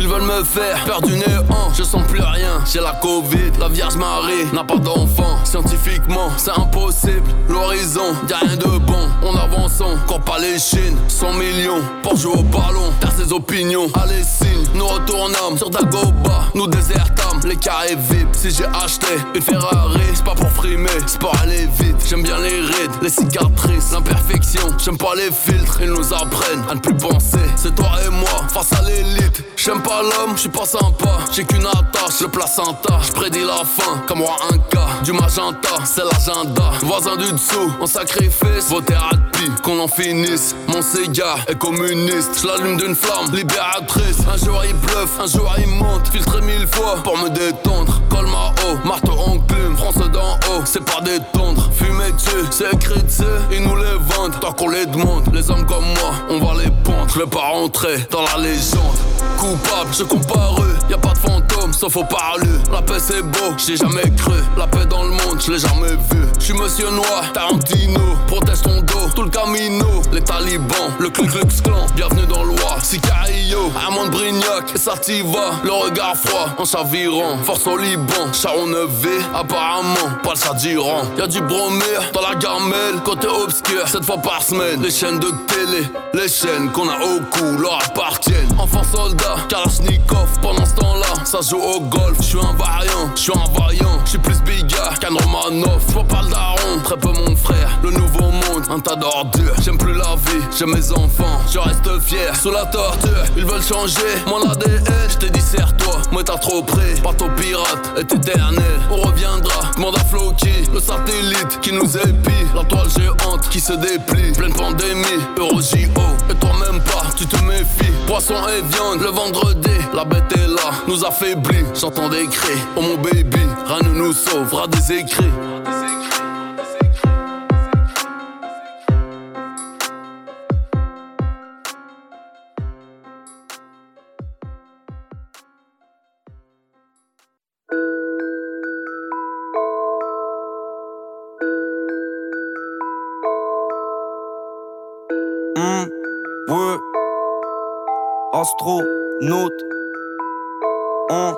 Speaker 22: Ils veulent me faire perdre du néant, je sens plus rien, j'ai la Covid, la Vierge Marie n'a pas d'enfant, scientifiquement c'est impossible, l'horizon, y'a rien de bon, on avance, on court pas les chines, 100 millions pour jouer au ballon, t'as ses opinions, allez signe, nous retournons sur Dagoba, nous désertons les carrés VIP, si j'ai acheté une Ferrari, c'est pas pour frimer, c'est pour aller vite, j'aime bien les rides, les cicatrices, l'imperfection, j'aime pas les filtres, ils nous apprennent à ne plus penser, c'est toi et moi face à l'élite, j'aime pas l'homme, je suis pas sympa. J'ai qu'une attache, le placenta. Je prédis la fin, comme moi un cas. Du magenta, c'est l'agenda. Voisin du dessous, en sacrifice. Vos thérapies, qu'on en finisse. Mon cigare est communiste. Je l'allume d'une flamme libératrice. Un jour il bluffe, un jour il monte. Filtré mille fois pour me détendre. Colma haut, marteau enclume. France d'en haut, c'est pas détendre. Fumer dessus, c'est écrit. Ils nous les vendent, tant qu'on les demande. Les hommes comme moi, on va les pondre. Je vais pas rentrer dans la légende. Je comparu. Y a pas de fantôme, sauf au parlu. La paix c'est beau, j'ai jamais cru. La paix dans le monde, je l'ai jamais vu. Je suis monsieur noir, Tarantino. Protège ton dos, tout le camino. Les talibans, le Ku Klux Klan. Bienvenue dans l'Oie, Sicario. Armand Brignac et Sativa. Le regard froid en chavirant. Force au Liban, Charon 9V. Apparemment, pas le chat d'Iran. Y'a du bromure dans la gamelle. Côté obscur, sept fois par semaine. Les chaînes de télé, les chaînes qu'on a au cou leur appartiennent. Enfant soldat, Kalashnikov. Pendant ce temps-là, ça joue au golf. Je suis un variant, je suis un vaillant. Je suis plus bigard qu'un Romanov. Je pas le daron, très peu mon frère. Le nouveau monde, un tas d'ordures. J'aime plus la vie, j'aime mes enfants. Je reste fier sous la torture. Ils veulent changer mon ADN. Je t'ai dit, serre-toi, moi t'as trop près. Bateau pirate est éternel. On reviendra, demande à Floki. Le satellite qui nous épie. La toile géante qui se déplie. Pleine pandémie, Euro JO. Et toi même pas, tu te méfies. Poisson et viande, le La bête est là, nous affaiblit. J'entends des cris. Oh mon baby, rien ne nous sauvera des écrits.
Speaker 23: Hmm, ouais. Astronaute. Hein.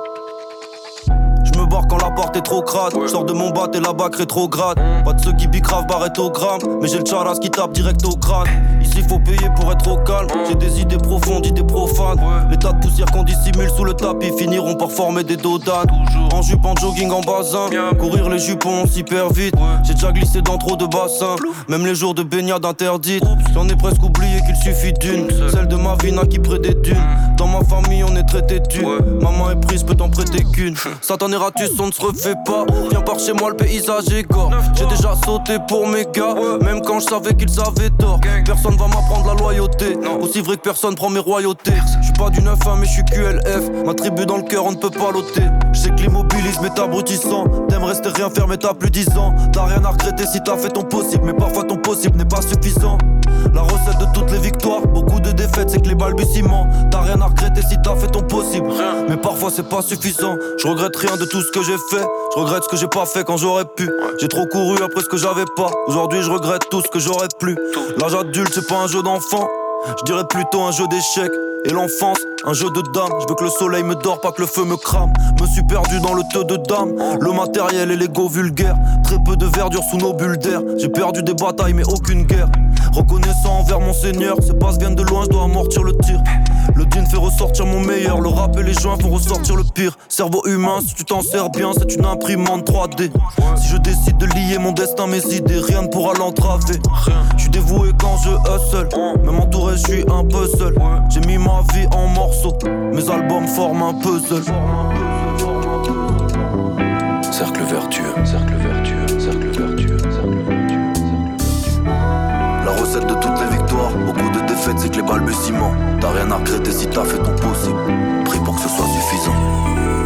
Speaker 23: Je me barre quand la porte est trop crade. Sors de mon bat et la bac rétrograde. Pas de ceux qui bicravent barétogramme. Mais j'ai le charas qui tape direct au crâne. Ici faut payer pour être au calme. J'ai des idées profondes, idées profanes. Les tas de poussière qu'on dissimule sous le tapis finiront par former des dodanes. En jupe, en jogging, en basin. Courir les jupons hyper vite. J'ai déjà glissé dans trop de bassins. Même les jours de baignade interdites. J'en ai presque oublié qu'il suffit d'une. Celle de ma vie n'a qui près des dunes. Dans ma famille, on est traité d'une. Maman est prise, peut t'en prêter qu'une. Satan ratus, on ne se refait pas. Viens par chez moi, le paysage est gore. J'ai déjà sauté pour mes gars. Même quand je savais qu'ils avaient tort. Personne va m'apprendre la loyauté. Aussi vrai que personne prend mes royautés. Je suis pas du 9-1, mais je suis QLF. Ma tribu dans le cœur, on ne peut pas l'ôter. Je sais que l'immobilisme est abrutissant. T'aimes rester rien faire, mais t'as plus 10 ans. T'as rien à regretter si t'as fait ton possible. Mais parfois ton possible n'est pas suffisant. La recette de toutes les victoires, beaucoup de défaites, c'est que les balbutiements. T'as rien à regretter si t'as fait ton possible. Mais parfois c'est pas suffisant. Je regrette rien de tout ce que j'ai fait. Je regrette ce que j'ai pas fait quand j'aurais pu. J'ai trop couru après ce que j'avais pas. Aujourd'hui je regrette tout ce que j'aurais plus. L'âge adulte c'est pas un jeu d'enfant. Je dirais plutôt un jeu d'échecs. Et l'enfance, un jeu de dames. Je veux que le soleil me dort, pas que le feu me crame. Me suis perdu dans le teu de dames. Le matériel et l'ego vulgaire. Très peu de verdure sous nos bulles d'air. J'ai perdu des batailles, mais aucune guerre. Reconnaissant envers mon seigneur. Ces passes viennent de loin, je dois amortir le tir. Le dune fait ressortir mon meilleur. Le rap et les joints font ressortir le pire. Cerveau humain, si tu t'en sers bien, c'est une imprimante 3D. Si je décide de lier mon destin, mes idées, rien ne pourra l'entraver. Je suis dévoué quand je hustle. Même entouré, je suis un peu seul. J'ai mis ma vie en morceaux. Mes albums forment un puzzle.
Speaker 22: Cercle vertueux, cercle vertueux, cercle
Speaker 23: recette de toutes les victoires, beaucoup de défaites, c'est que les balbutiements. T'as rien à regretter si t'as fait ton possible. Prie pour que ce soit suffisant.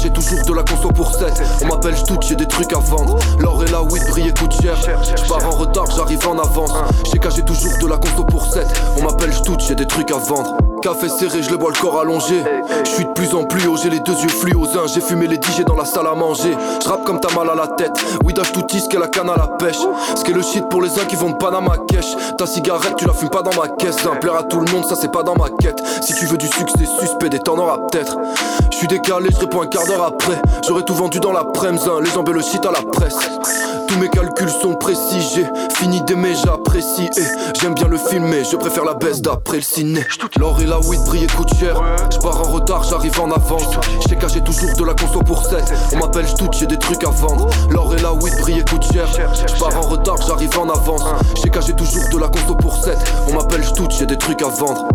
Speaker 22: J'sais toujours de la conso pour 7. On m'appelle j'toute, j'ai des trucs à vendre. L'or et la weed brillent et coûtent cher. Je pars en retard, j'arrive en avance. J'sais caché toujours de la conso pour 7. On m'appelle j'toute, j'ai des trucs à vendre.
Speaker 24: Café serré, je le bois le corps allongé. Je suis de plus en plus haut, j'ai les deux yeux fluo J'ai fumé les digés dans la salle à manger. Je rappe comme t'as mal à la tête. Oui, d'âge tout ce qu'est la canne à la pêche. Ce qui est le shit pour les uns qui vont de Panama cash. Ta cigarette, tu la fumes pas dans ma caisse. Hein. Plaire à tout le monde, ça c'est pas dans ma quête. Si tu veux du succès suspect, des t'en auras peut-être. Je suis décalé, je réponds un quart d'heure après. J'aurais tout vendu dans la premse, hein. les jambes le shit à la presse. Tous mes calculs sont précis, j'ai fini d'aimer, j'apprécie. J'aime bien le filmer, je préfère la baisse d'après le ciné. L'or et la weed brillent et coûtent cher. Je en retard, j'arrive en avance. J'ai caché toujours de la conso pour 7. On m'appelle Stout, j'ai des trucs à vendre. L'or et la weed brillent et coûtent cher. Je en retard, j'arrive en avance. J'ai caché toujours de la conso pour 7. On m'appelle Stout, j'ai des trucs à vendre.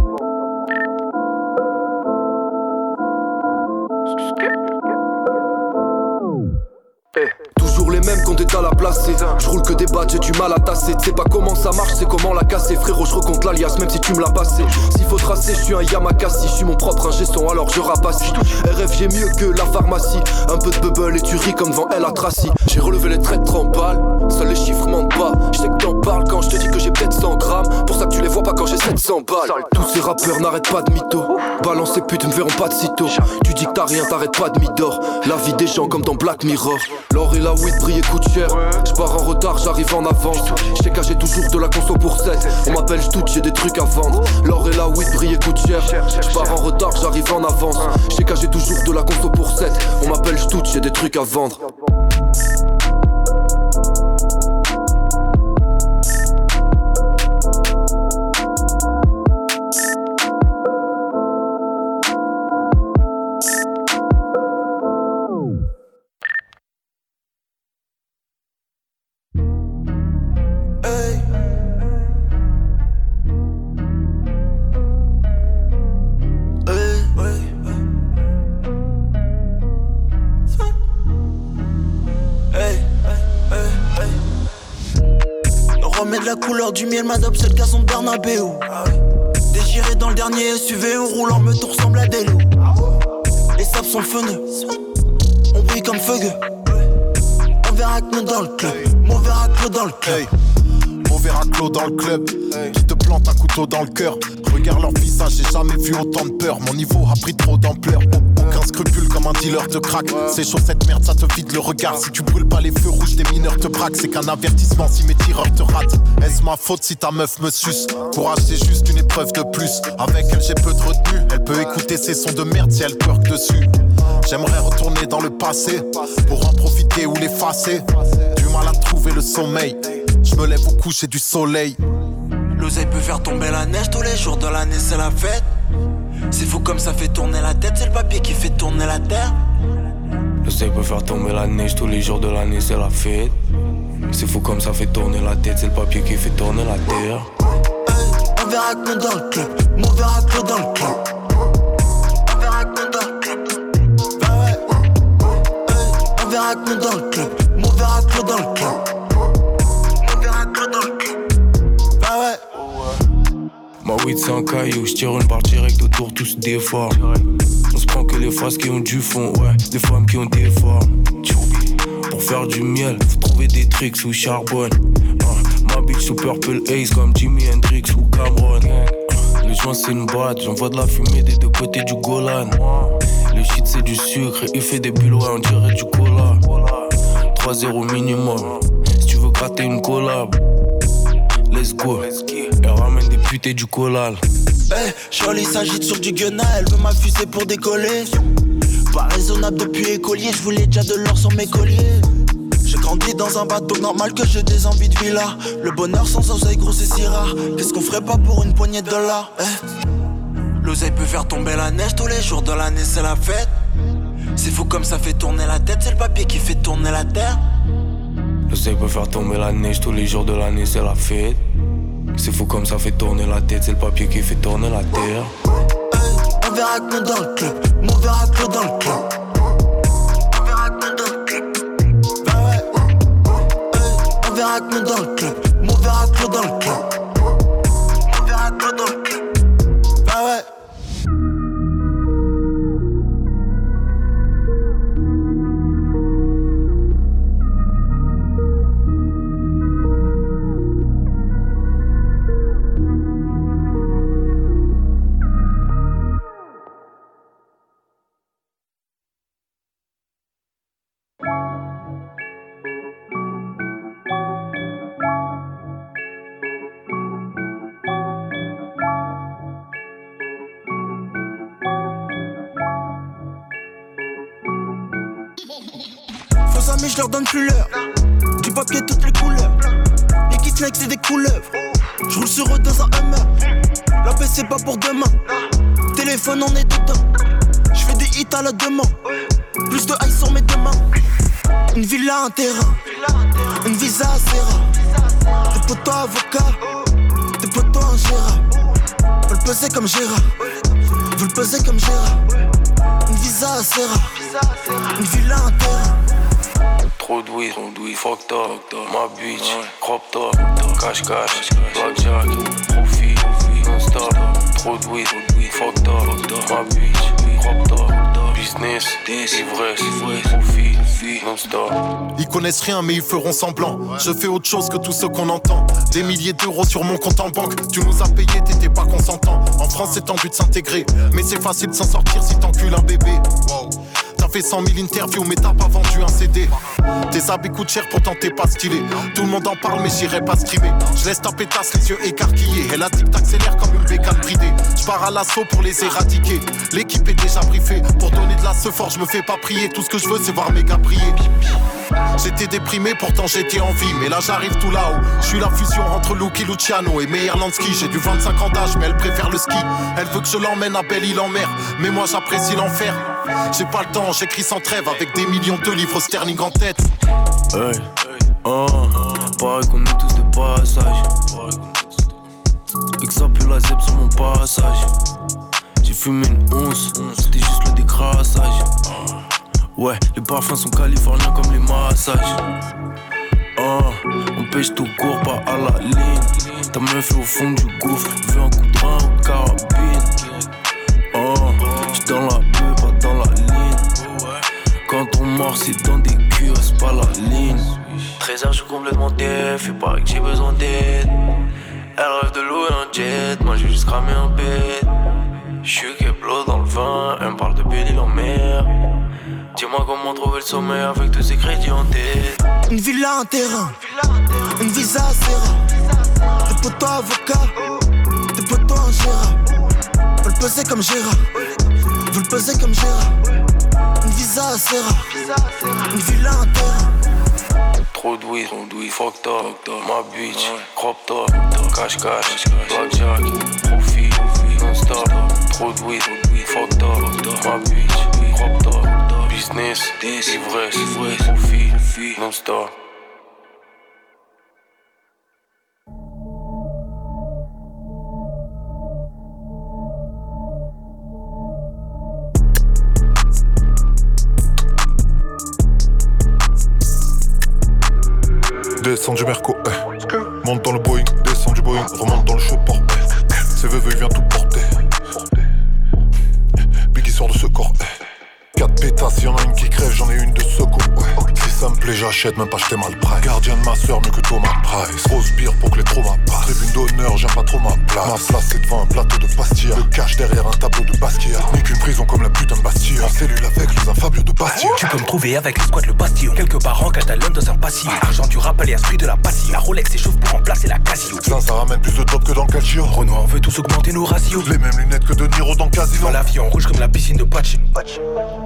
Speaker 24: Je roule que des badges, j'ai du mal à tasser. Tu pas comment ça marche, c'est comment la casser. Frérot, je recompte l'alias, même si tu me l'as passé. S'il faut tracer, je suis un Yamakasi. Je suis mon propre ingé son, alors je rapacie. RF, j'ai mieux que la pharmacie. Un peu de bubble et tu ris comme devant elle à Tracy. J'ai relevé les traits de 30 balles. Seuls les chiffres mentent pas. Je sais que t'en parles quand je te dis que j'ai peut-être 100 grammes. Pour ça que tu les vois pas quand j'ai 700 balles. Tous ces rappeurs n'arrêtent pas de mytho. Balance ces putes ne verront pas de sitôt. Tu dis que t'as rien, t'arrêtes pas de midor. La vie des gens comme dans Black Mirror. L'or et la weed brillent et coûtent cher. Je pars en retard, j'arrive en avance. J'ai caché toujours de la conso pour 7. On m'appelle Stout, j'ai des trucs à vendre. L'or et la weed brillent et coûtent cher. Je pars en retard, j'arrive en avance. J'ai caché toujours de la conso pour 7. On m'appelle Stout, j'ai des trucs à vendre.
Speaker 25: Du miel, madame, c'est le garçon de Bernabeu. Déchiré dans le dernier SUV, on roule en meute, ressemble à des loups. Les sables sont feneux, on brille comme feu. On verra que nous dans le club, on verra que nous dans le club.
Speaker 9: Mauvais raclo dans le club, qui te plante un couteau dans le cœur. Regarde leur visage, j'ai jamais vu autant de peur. Mon niveau a pris trop d'ampleur. Aucun scrupule comme un dealer de crack. Ces chaussettes merde, ça te vide le regard. Si tu brûles pas les feux rouges, des mineurs te braquent. C'est qu'un avertissement si mes tireurs te ratent. Est-ce ma faute si ta meuf me suce? Courage, c'est juste une épreuve de plus. Avec elle, j'ai peu de retenue. Elle peut écouter ses sons de merde si elle twerk dessus. J'aimerais retourner dans le passé pour en profiter ou l'effacer. Du mal à trouver le sommeil. Je me lève au coucher du soleil.
Speaker 25: L'oseille peut faire tomber la neige tous les jours de l'année, c'est la fête. C'est fou comme ça fait tourner la tête, c'est le papier qui fait tourner la terre.
Speaker 26: Le sel peut faire tomber la neige tous les jours de l'année, c'est la fête. C'est fou comme ça fait tourner la tête, c'est le papier qui fait tourner la terre.
Speaker 25: On verra que dans le club, on verra que dans le club. On verra que dans le club. Bah ouais. Hey, On verra que nous dans le club, on verra que nous dans le club.
Speaker 26: Weed c'est un caillou, je tire une barre directe autour, tout se déforme. On se prend que les faces qui ont du fond, ouais, des femmes qui ont des formes. Pour faire du miel, faut trouver des tricks sous charbonne. Ah, ma bitch sous Purple Haze comme Jimi Hendrix ou Cameron. Le joint c'est une boîte, j'envoie de la fumée des deux côtés du Golan. Le shit c'est du sucre, il fait des bulles, ouais, on dirait du cola. 3-0 minimum, si tu veux gratter une collab. Let's go, et du collal.
Speaker 25: Hey, Charlie s'agite sur du guena, elle veut m'affuser pour décoller. Pas raisonnable depuis écolier, je voulais déjà de l'or sur mes colliers. J'ai grandi dans un bateau normal que j'ai des envies de villa. Le bonheur sans oseille gros c'est si rare. Qu'est-ce qu'on ferait pas pour une poignée de dollars eh? L'oseille peut faire tomber la neige tous les jours de l'année, c'est la fête. C'est fou comme ça fait tourner la tête, c'est le papier qui fait tourner la terre.
Speaker 26: Le sel peut faire tomber la neige tous les jours de l'année, c'est la fête. C'est fou comme ça fait tourner la tête, c'est le papier qui fait tourner la terre.
Speaker 25: On verra que dans le club, on verra que dans le club. On verra que dans le club. Bah. Hey, On verra que dans le club, on verra que dans le club. Terrain. Une visa à Serra. Des potos avocats. Des potos ingérables. Veulent peser comme Gérard. Veulent peser comme Gérard. Une visa à Serra. Une villa, un terrain.
Speaker 26: Trop de weed, trop de weed, fucked up, ma bitch, crop top, cash cash, blackjack, profit, de weed, trop de weed, fucked up, ma bitch, crop top, business, ivresse, profit, non-stop.
Speaker 9: Ils connaissent rien mais ils feront semblant. Je fais autre chose que tout ce qu'on entend. Des milliers d'euros sur mon compte en banque. Tu nous as payé, t'étais pas consentant. En France c'est tendu de s'intégrer. Mais c'est facile de s'en sortir si t'encules un bébé fait 100 000 interviews mais t'as pas vendu un CD Tes habits coûtent cher pourtant t'es pas stylé. Tout le monde en parle mais j'irai pas streamer. Je laisse ta pétasse les yeux écarquillés. Elle a dit que t'accélères comme une bécane bridée. Je pars à l'assaut pour les éradiquer. L'équipe est déjà briefée. Pour donner de la ce fort je me fais pas prier. Tout ce que je veux c'est voir mes gars briller J'étais déprimé, pourtant j'étais en vie. Mais là j'arrive tout là-haut. Je suis la fusion entre Lucky Luciano et Meyer Lansky. J'ai du 25 ans d'âge, mais elle préfère le ski. Elle veut que je l'emmène à Belle-Île en mer. Mais moi j'apprécie l'enfer. J'ai pas le temps, j'écris sans trêve avec des millions de livres sterling en tête.
Speaker 26: Hey, oh, pareil qu'on est tous de passage. Et que ça pue la zeb sur mon passage. J'ai fumé une once, c'était juste le décrassage. Ouais, les parfums sont californiens comme les massages. Oh, on pêche tout court, pas à la ligne. Ta meuf est au fond du gouffre, veut un coup de rein ou de carabine. Oh, j'suis dans la bulle, pas dans la ligne. Quand on mord, c'est dans des cures, c'est pas la ligne. 13 heures, j'suis complètement def, et paraît que j'ai besoin d'aide. Elle rêve de louer un jet, moi j'ai juste cramé un bête. J'suis Keplo dans le vin, elle me parle de Belle-Île en mer. Dis-moi comment trouver le sommeil avec tous ces crédits en tête.
Speaker 25: Une villa, un terrain. Une visa à Serra. Des potos avocats. Des potos ingérables. Veulent peser comme Gérard. Veulent peser comme Gérard. Une visa à Serra. Une villa, un terrain.
Speaker 26: Trop de weed, trop de weed, fucked up, ma bitch, crop top, cash cash, blackjack, profit, de weed, trop de weed, fucked up, ma bitch, crop top, business, ivresse, profit, non-stop.
Speaker 27: Descends du Merco, eh. monte dans le Boeing, descends du Boeing, remonte dans le chopper. Eh. C'est veuve, il vient tout j'achète, même pas acheter mal price. Gardien de ma soeur, mieux que Thomas Price. Grosse bière pour que les traumas passent. Tribune d'honneur, j'aime pas trop ma place. Ma place, c'est devant un plateau de pastilla. Le cache derrière un tableau de Basquiat. Ni qu'une prison comme la putain de Bastille. En cellule avec les infabios de Bastia.
Speaker 28: Tu peux me trouver avec les squads le Bastillon Quelque part en Catalogne dans un passillon Argent du rap, esprit de la passion La Rolex s'échauffe pour remplacer la Casio
Speaker 27: Ça, ça ramène plus de top que dans Calcio.
Speaker 28: Renoir, on veut tous augmenter nos ratios
Speaker 27: Les mêmes lunettes que de Niro dans Casino.
Speaker 28: Dans l'avion rouge comme la piscine de Pacino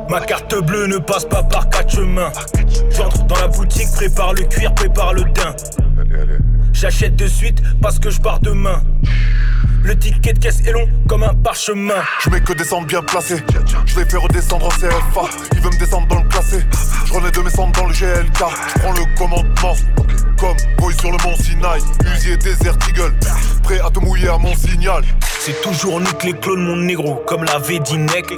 Speaker 28: Ma carte bleue ne passe pas par quatre chemins J'entre dans la boutique, prépare le cuir, prépare le daim J'achète de suite parce que je pars demain le ticket de caisse est long comme un parchemin.
Speaker 27: Je mets que des centres bien placés. Je les fais redescendre en CFA. Il veut me descendre dans le classé. Je renais de mes centres dans le GLK. Je prends le commandement. Comme boy sur le mont Sinaï. Usier désert Eagle. Prêt à te mouiller à mon signal.
Speaker 28: C'est toujours nique les clones, mon négro, comme l'avait dit Nec.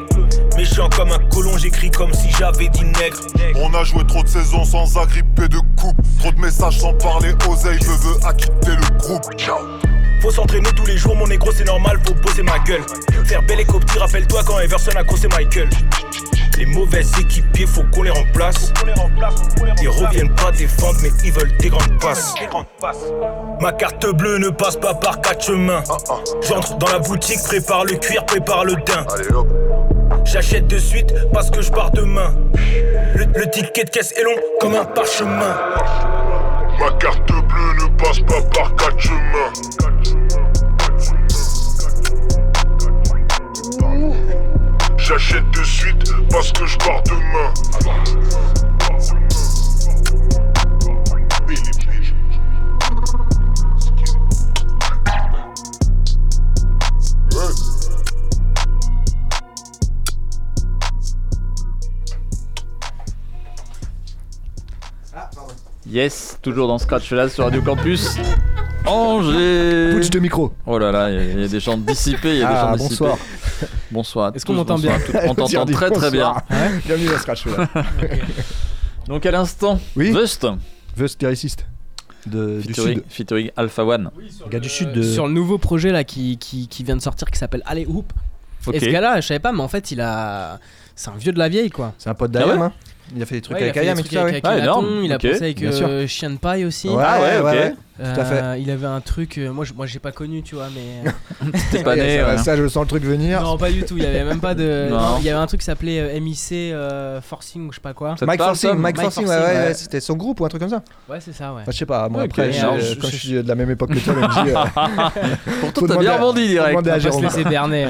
Speaker 28: Méchant comme un colon, j'écris comme si j'avais dit nègre.
Speaker 27: On a joué trop de saisons sans agripper de coupe. Trop de messages sans parler. Oseille veut, veut à quitter le groupe.
Speaker 28: Faut s'entraîner tous les jours, mon négro, c'est normal, faut bosser ma gueule. Faire belle et copie, rappelle-toi quand Everson a crossé Michael. Les mauvais équipiers, faut qu'on les remplace. Ils reviennent pas défendre, mais ils veulent des grandes passes. Ma carte bleue ne passe pas par quatre chemins. J'entre dans la boutique, prépare le cuir, prépare le daim. J'achète de suite parce que je pars demain. Le, le ticket de caisse est long comme un parchemin.
Speaker 27: Ma carte bleue ne passe pas par quatre chemins. Parce que je pars demain.
Speaker 6: Yes, toujours dans Scratch là sur Radio Campus. Angers
Speaker 7: Pouch de micro
Speaker 6: Oh là là, il y, a- y a des gens dissipés, il y a des
Speaker 7: ah,
Speaker 6: gens dissipés.
Speaker 7: bonsoir.
Speaker 6: Bonsoir à
Speaker 8: Est-ce qu'on m'entend bien.
Speaker 6: On t'entend très très bien.
Speaker 7: bonsoir. Bienvenue à Scratch là.
Speaker 6: Donc à l'instant,
Speaker 7: Oui.
Speaker 6: Vust,
Speaker 7: Vust lyriciste de, du
Speaker 6: featuring,
Speaker 7: sud.
Speaker 6: featuring Alpha One.
Speaker 7: Gars du sud de.
Speaker 8: Sur le nouveau projet là qui, qui, qui vient de sortir qui s'appelle Allez Hoop.
Speaker 6: Ok.
Speaker 8: Et ce gars-là, je savais pas, mais en fait, il a. C'est un vieux de la vieille quoi.
Speaker 7: C'est un pote
Speaker 6: Ah
Speaker 7: d'Ayam,
Speaker 6: ouais
Speaker 7: hein. Il a fait des trucs
Speaker 8: Ouais, il a
Speaker 7: avec Ayam et tout ça, ouais.
Speaker 6: Ah, énorme,
Speaker 8: Il a
Speaker 6: ok,
Speaker 8: bossé avec euh, Chien Pai aussi.
Speaker 7: Ouais,
Speaker 6: Ah ouais,
Speaker 7: ouais.
Speaker 8: Euh,
Speaker 7: Tout à fait.
Speaker 8: Il avait un truc, euh, moi, je- moi j'ai pas connu, tu vois, mais.
Speaker 6: T'es pas né.
Speaker 7: ça,
Speaker 6: ouais.
Speaker 7: ça, je sens le truc venir.
Speaker 8: non, pas du tout, il y avait même pas de.
Speaker 6: Non.
Speaker 8: non, il y avait un truc qui s'appelait euh, MIC euh, Forcing ou je sais pas quoi.
Speaker 6: Ça
Speaker 7: Mike
Speaker 6: parle,
Speaker 7: Forcing, Mike
Speaker 8: Mike
Speaker 7: Forcing, ouais,
Speaker 8: Forcing,
Speaker 7: ouais,
Speaker 8: ouais.
Speaker 7: ouais, c'était son groupe ou un truc comme ça.
Speaker 8: Ouais, c'est ça, ouais.
Speaker 7: Enfin, je sais pas, moi après,
Speaker 8: Alors,
Speaker 7: je-
Speaker 8: je-
Speaker 7: quand
Speaker 8: je-
Speaker 7: je suis de la même époque que toi, euh,
Speaker 6: Pourtant, t'as bien
Speaker 7: à-
Speaker 6: rebondi
Speaker 7: faut
Speaker 6: direct.
Speaker 7: à
Speaker 8: On se
Speaker 7: Jérôme.
Speaker 8: laisser berner.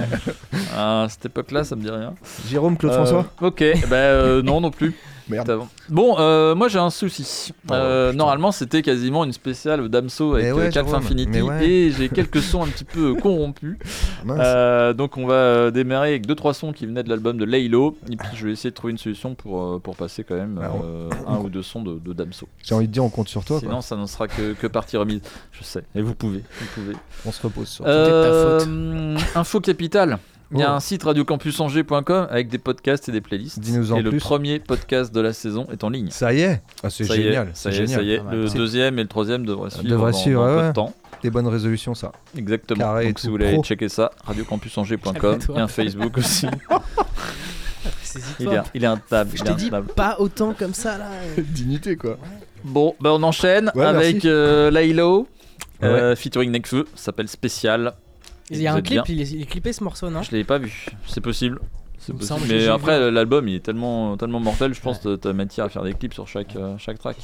Speaker 6: Ah, cette époque-là, ça me dit rien.
Speaker 7: Jérôme, Claude
Speaker 6: Euh,
Speaker 7: François
Speaker 6: Ok, bah euh, non non plus.
Speaker 7: Merde.
Speaker 6: Bon, euh, moi j'ai un souci.
Speaker 7: Oh,
Speaker 6: Euh, normalement, c'était quasiment une spéciale Damso avec
Speaker 7: ouais,
Speaker 6: euh, Infinity
Speaker 7: ouais.
Speaker 6: et j'ai quelques sons un petit peu corrompus.
Speaker 7: Mince.
Speaker 6: Euh, donc on va démarrer avec deux trois sons qui venaient de l'album de Laylo et puis je vais essayer de trouver une solution pour, pour passer quand même
Speaker 7: Ah,
Speaker 6: un ou deux sons de, de Damso.
Speaker 7: J'ai envie de dire, on compte sur toi.
Speaker 6: Sinon,
Speaker 7: Quoi.
Speaker 6: ça ne sera que, que partie remise. Je sais. Et vous pouvez, vous pouvez.
Speaker 7: On se repose sur
Speaker 6: Euh,
Speaker 8: ta faute.
Speaker 6: info capitale. Il y a
Speaker 7: Oh.
Speaker 6: un site radiocampusangers.com avec des podcasts et des playlists.
Speaker 7: Dis-nous en
Speaker 6: et le
Speaker 7: plus.
Speaker 6: premier podcast de la saison est en ligne.
Speaker 7: Ça y est Ah, C'est
Speaker 6: Ça y est,
Speaker 7: génial.
Speaker 6: ça y est,
Speaker 7: génial.
Speaker 6: ça y est. Le deuxième et le troisième devraient suivre
Speaker 7: Devraient suivre, ouais, ouais.
Speaker 6: temps.
Speaker 7: Des bonnes résolutions, ça.
Speaker 6: Exactement.
Speaker 7: Carré et
Speaker 6: Donc si vous voulez aller checker ça, radiocampusangers.com.
Speaker 8: Calme-toi.
Speaker 6: Il y a un Facebook aussi. Il, est, il est.
Speaker 8: Je t'ai dit pas autant comme ça là.
Speaker 7: Dignité, quoi.
Speaker 6: Bon, bah on enchaîne
Speaker 7: Ouais,
Speaker 6: avec euh, Laylo. euh, featuring Nekfeu, ça s'appelle Spécial.
Speaker 8: Il y a un clip,
Speaker 6: bien.
Speaker 8: il est, il est clippé ce morceau, non
Speaker 6: Je l'ai pas vu, c'est possible. Possible.
Speaker 8: semble
Speaker 6: Mais après, l'album il est tellement, tellement mortel, je pense que t'as matière à faire des clips sur chaque, euh, chaque track.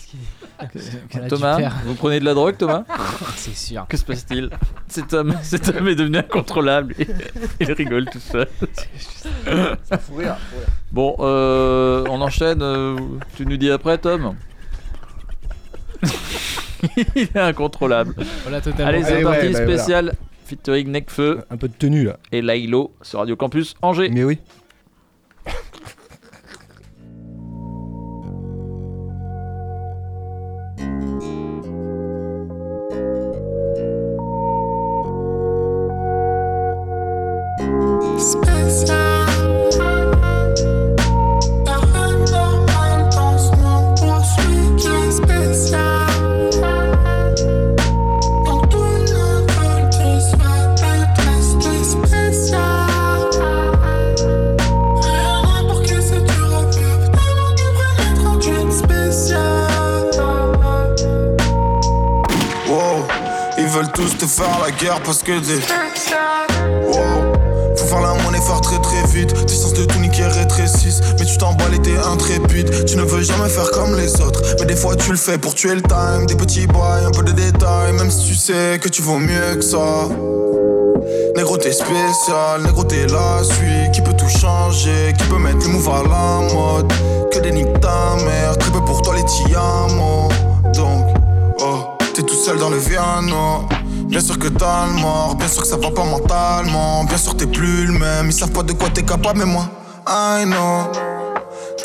Speaker 6: Thomas, vous prenez de la drogue, Thomas
Speaker 8: C'est sûr.
Speaker 6: Que se passe-t-il Cet homme, cet homme est devenu incontrôlable. Il rigole tout seul. Bon, euh, on enchaîne. euh, tu nous dis après, Tom Il est incontrôlable.
Speaker 8: Voilà, totalement.
Speaker 6: Allez, c'est
Speaker 7: Allez,
Speaker 6: parti,
Speaker 7: ouais, bah, voilà.
Speaker 6: spécial featuring Necfeu
Speaker 7: Un peu de tenue, là.
Speaker 6: et Laylo sur Radio Campus Angers.
Speaker 7: Mais oui.
Speaker 29: Tous te faire la guerre parce que des. Wow, faut faire la monnaie, faire très très vite. Distance de tout niquer rétrécissent. Mais tu t'emballes et t'es intrépide. Tu ne veux jamais faire comme les autres. Mais des fois tu le fais pour tuer le time. Des petits boys, un peu de détails. Même si tu sais que tu vaux mieux que ça. Négro t'es spécial, négro t'es la suite Qui peut tout changer, qui peut mettre les moves à la mode? Que des niques ta mère, très peu pour toi les diamants Donc, oh, t'es tout seul dans le Viano Bien sûr que t'as le mort, bien sûr que ça va pas mentalement. Bien sûr t'es plus le même, ils savent pas de quoi t'es capable mais moi I know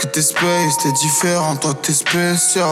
Speaker 29: Que t'es space, t'es différent, toi t'es spécial.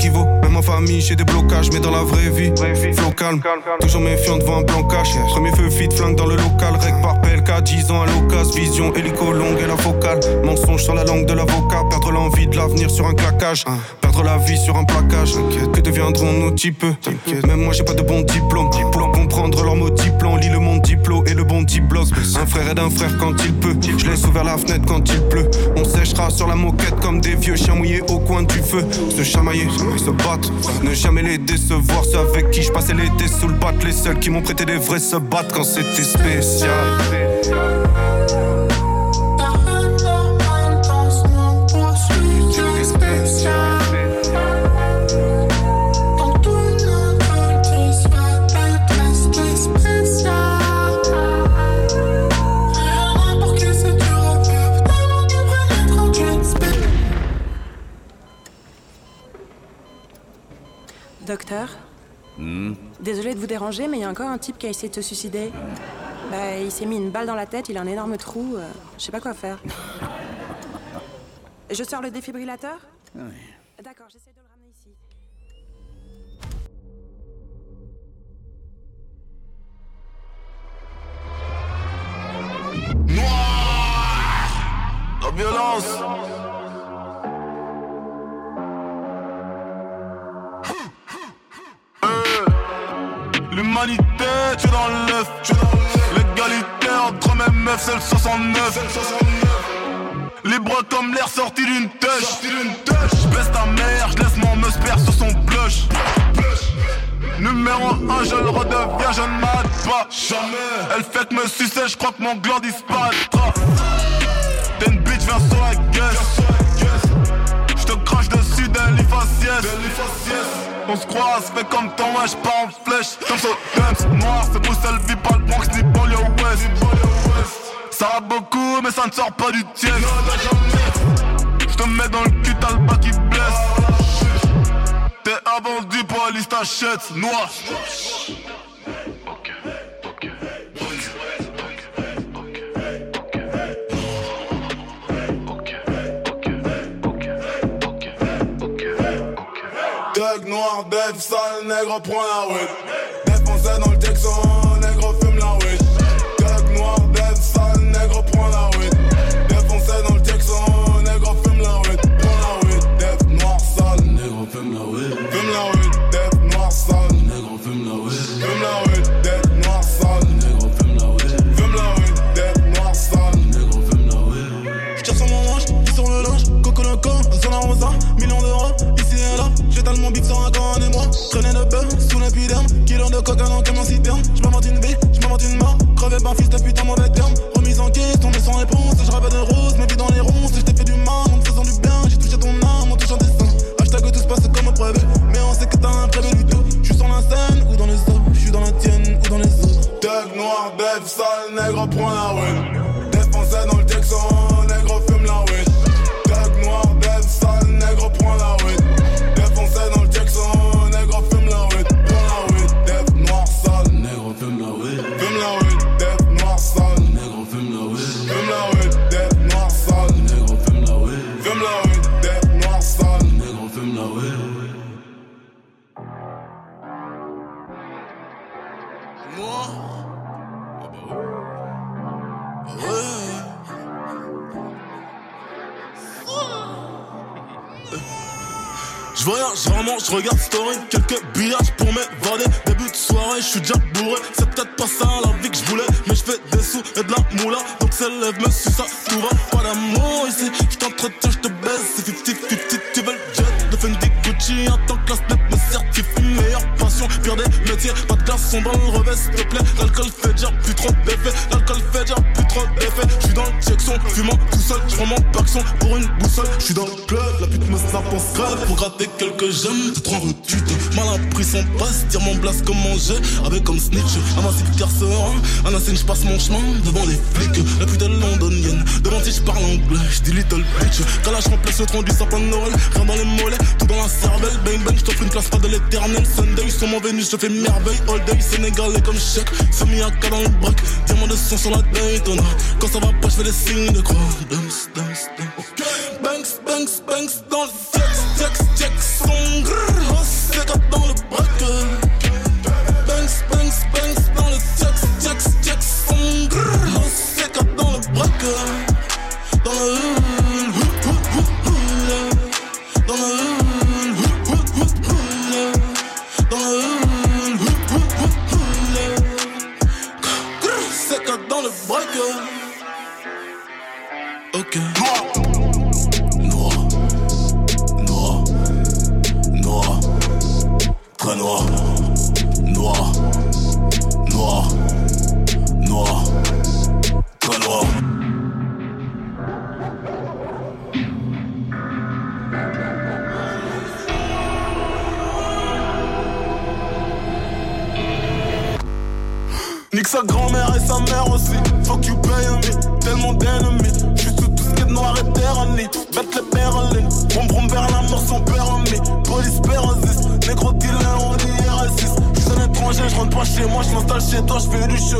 Speaker 30: Qui vaut. Même en famille, j'ai des blocages, mais dans la vraie vie, flow calme. Toujours méfiant devant un plan cash. Premier feu fit, flingue dans le local. Rec par PLK, 10 ans à l'occasion. Vision hélico longue et la focale. Mensonge sur la langue de l'avocat. Perdre l'envie de l'avenir sur un claquage. Perdre la vie sur un plaquage. Que deviendront nos types Même moi, j'ai pas de bon diplôme. Pour comprendre leur mot diplôme, lit le monde diplo et le Un frère aide un frère quand il peut. Je laisse ouvert la fenêtre quand il pleut. On séchera sur la moquette comme des vieux chiens mouillés au coin du feu. Se chamailler, se battre. Ne jamais les décevoir. Ceux avec qui je passais l'été sous le bat. Les seuls qui m'ont prêté des vrais se battent quand c'était spécial.
Speaker 31: Docteur,
Speaker 32: Hmm.
Speaker 31: désolé de vous déranger, mais il y a encore un type qui a essayé de se suicider. Bah, il s'est mis une balle dans la tête, il a un énorme trou, euh, je sais pas quoi faire. Je sors le défibrillateur D'accord, j'essaie de le ramener ici.
Speaker 29: La violence. L'humanité, tu es dans l'œuf. L'égalité entre mes meufs, c'est le 69. Libre comme l'air sorti d'une tâche. Je baisse ta mère, laisse mon meusper sur son blush. Numéro 1, je le redeviens, je ne m'arrête pas. Jamais. Elle fait que me sucer, je crois que mon gland disparaîtra. T'es une bitch, viens sur la gueule. On se croise, fais comme ton ouais, pas en flèche. Comme ça, dumps, noir, c'est Bruxelles, vit pas le Bronx ni banlieue ouest. Ça va beaucoup, mais ça ne sort pas du tiers. Je te mets dans le cul, t'as le bas qui blesse. T'es vendu pour la liste achète, noir.
Speaker 33: Noir, def, sale, nègre, prends la weed. Défoncé dans le Texan,
Speaker 34: citerne. J'm'invente une vie, j'm'invente une mort, crevé par fils de putain mauvais terme. Remise en question, mais sans réponse, je rêve de rose, ma vie dans les ronces, je t'ai fait du mal en te faisant du bien, j'ai touché ton âme en touchant des seins. Hashtag tout se passe comme prévu, mais on sait que t'as un prévu du tout. J'suis sur la scène ou dans les eaux, j'suis dans la tienne ou dans les autres.
Speaker 33: Thug noir, def, sale, nègre, prends la weed.
Speaker 29: Regarde story, quelques billages boussole. Je suis dans le club, la pute me snap en scrap pour gratter quelques gemmes. C'est trop retute. Mal appris son passe, tire mon blast comme manger. Avec comme snitch, un de serein. Un ainsi, je passe mon chemin devant les flics. La pute est londonienne. Devant si je parle anglais, je dis little bitch. Calage rempli ce tronc du sapin de Noël. Rien dans les mollets, tout dans la cervelle. Bang bang, je t'offre une place pas de l'éternel. Sunday, sur mon Vénus, je fais merveille. All day, sénégalais comme chèque. Semi à dans le braque. Diamant de sang sur la Daytona. Quand ça va pas, je fais des signes de croix. Dumps, dance, dance. Banks, banks, banks dans le sex, sex, check son grrr. Oh, c'est dans le break.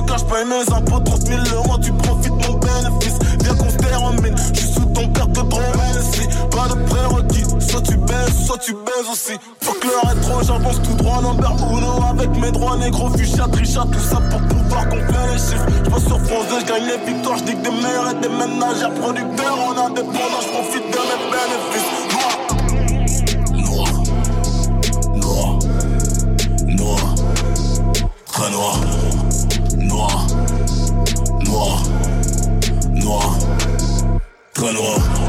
Speaker 29: Du choc. J'paye mes impôts. 30 000 euros. Tu profites mon bénéfice. Viens qu'on se termine. J'suis sous ton père que trop ici. Pas de prérequis. Soit tu baises, soit tu baises aussi. Fuck le rétro. J'avance tout droit. Number uno. Avec mes droits négro. Fuchsia, trichat. Tout ça pour pouvoir gonfler les chiffres. J'passe sur France 2, j'gagne les victoires, j'dique des meilleurs et des ménagères producteurs en indépendant, j'profite de mes bénéfices. Noir, noir, noir, très noir, très noir,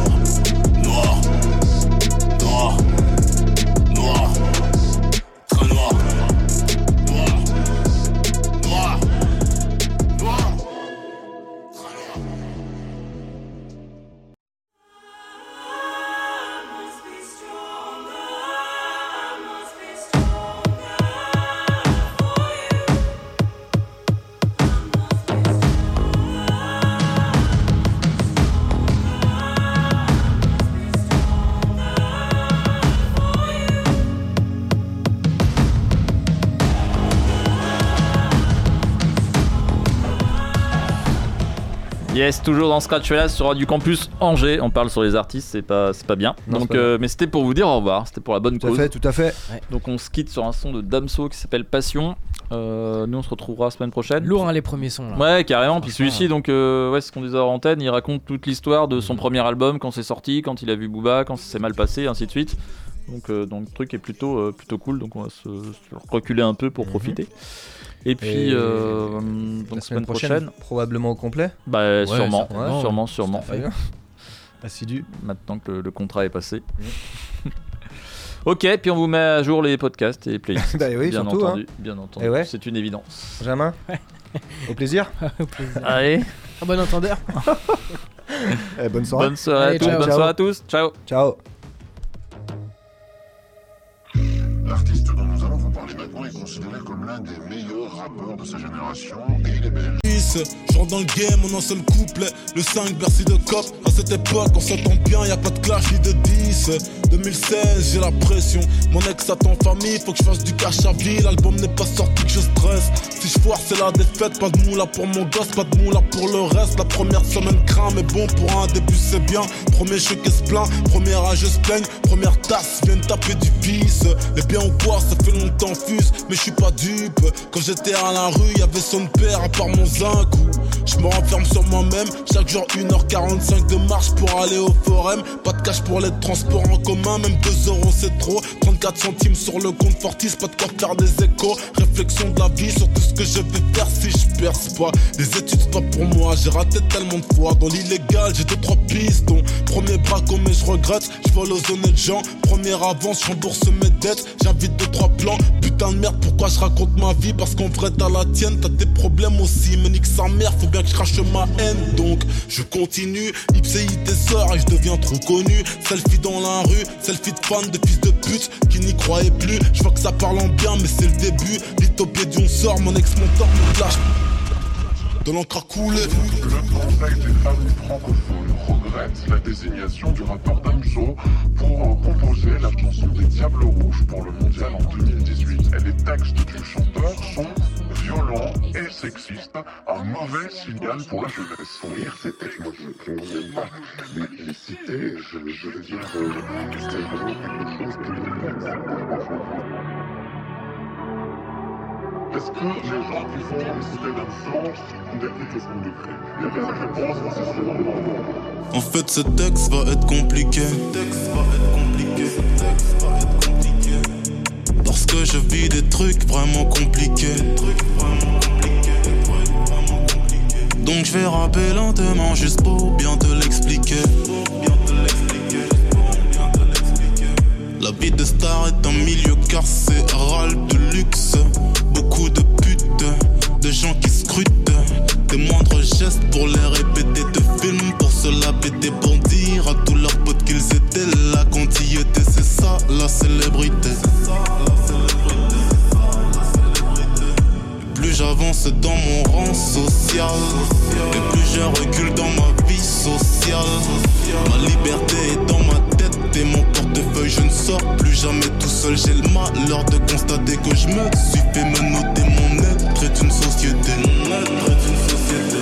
Speaker 6: Yes, toujours dans Scratch là sur du campus Angers. On parle sur les artistes, c'est pas, c'est pas bien.
Speaker 7: Non,
Speaker 6: Donc,
Speaker 7: pas
Speaker 6: euh, mais c'était pour vous dire au revoir. C'était pour la bonne
Speaker 7: Tout à
Speaker 6: cause.
Speaker 7: fait, tout à fait.
Speaker 6: Donc on se quitte sur un son de Damso qui s'appelle Passion. Euh, nous on se retrouvera la semaine prochaine.
Speaker 8: Lourd hein, les premiers sons là.
Speaker 6: Ouais, carrément. Puis celui-ci, donc, euh, ouais, ce qu'on disait hors antenne, il raconte toute l'histoire de son premier album, quand c'est sorti, quand il a vu Booba, quand ça s'est mal passé, ainsi de suite. Donc, euh, donc le truc est plutôt, euh, plutôt cool. Donc, on va se, se reculer un peu pour profiter. Et puis,
Speaker 7: Et
Speaker 6: euh, donc,
Speaker 7: la semaine prochaine, probablement au complet
Speaker 6: Bah,
Speaker 7: Ouais,
Speaker 6: sûrement, sûrement, sûrement.
Speaker 7: Assidu.
Speaker 6: Maintenant que le, le contrat est passé. ok, puis on vous met à jour les podcasts et les playlists.
Speaker 7: Bah oui,
Speaker 6: bien
Speaker 7: surtout,
Speaker 6: entendu,
Speaker 7: hein.
Speaker 6: bien entendu.
Speaker 7: Ouais.
Speaker 6: C'est une évidence.
Speaker 7: Benjamin Au plaisir
Speaker 8: Au plaisir.
Speaker 6: Allez.
Speaker 8: Ah, bon entendeur.
Speaker 7: Eh, bonne soirée.
Speaker 6: Bonne soirée à tous.
Speaker 8: ciao.
Speaker 6: Bonne soirée à tous. Ciao.
Speaker 7: Ciao.
Speaker 27: L'artiste est considéré comme l'un des meilleurs rappeurs de sa génération et il est belge.
Speaker 29: Je rentre dans le game en un seul couplet. Le 5, Bercy de cop. À cette époque, on s'entend bien, y a pas de clash ni de 10. 2016, j'ai la pression. Mon ex attend famille, faut que je fasse du cash à vie. L'album n'est pas sorti que je stresse. Si je foire, c'est la défaite. Pas de moula pour mon gosse, pas de moula pour le reste. La première semaine craint, mais bon, pour un début, c'est bien. Premier choc se plaint, premier âge se plaigne. Première tasse, viennent taper du pisse. Les biens ou quoi, ça fait longtemps fuse, mais je suis pas dupe. Quand j'étais à la rue, y avait son père à part mon zinc. Je me renferme sur moi-même, chaque jour 1h45 de marche pour aller au forum. Pas de cash pour les transports en commun, même 2 euros c'est trop. 34 centimes sur le compte Fortis, pas de quoi faire des échos. Réflexion de la vie sur tout ce que je vais faire si je perce pas. Les études c'est pas pour moi, j'ai raté tellement de fois. Dans l'illégal, j'ai deux trois pistons. Premier braco, mais je regrette, je vole aux honnêtes gens. Première avance, je rembourse mes dettes. J'invite deux trois plans. Putain de merde, pourquoi je raconte ma vie? Parce qu'en vrai, t'as la tienne, t'as des problèmes aussi. Mais nique sa mère, faut bien que je crache ma haine. Donc, je continue. Ipséi tes et je deviens trop connu. Selfie dans la rue, selfie de fans de fils de pute qui n'y croyaient plus. Je vois que ça parle en bien, mais c'est le début. L'utopie d'on sort, mon ex-mentor me clash. De l'encre à couler.
Speaker 27: La désignation du rappeur Damso pour composer la chanson des Diables Rouges pour le mondial en 2018. Et les textes du chanteur sont
Speaker 35: violent et sexiste, un mauvais signal pour la jeunesse. Oui, c'était, moi je ne pas les, les je, veux dire, euh, vraiment chose qui est Est-ce que les gens qui font une cité d'absence identiques à ce qu'on décrit Il y a des réponses, c'est
Speaker 29: En fait, ce texte va être compliqué. Parce que je vis des trucs vraiment compliqués. Donc je vais rapper lentement juste pour bien te l'expliquer. La vie de star est un milieu carcéral de luxe. De de gens qui scrutent. Tes moindres gestes pour les répéter. Te filment pour se la péter. Pour dire à tous leurs potes qu'ils étaient là quand ils étaient. C'est ça la célébrité. Plus j'avance dans mon rang social, et plus je recule dans ma vie sociale. Ma liberté est dans ma tête et mon portefeuille, je ne sors plus jamais tout seul. J'ai le malheur de constater que je me suis fait me noter mon être est société. Mon une société.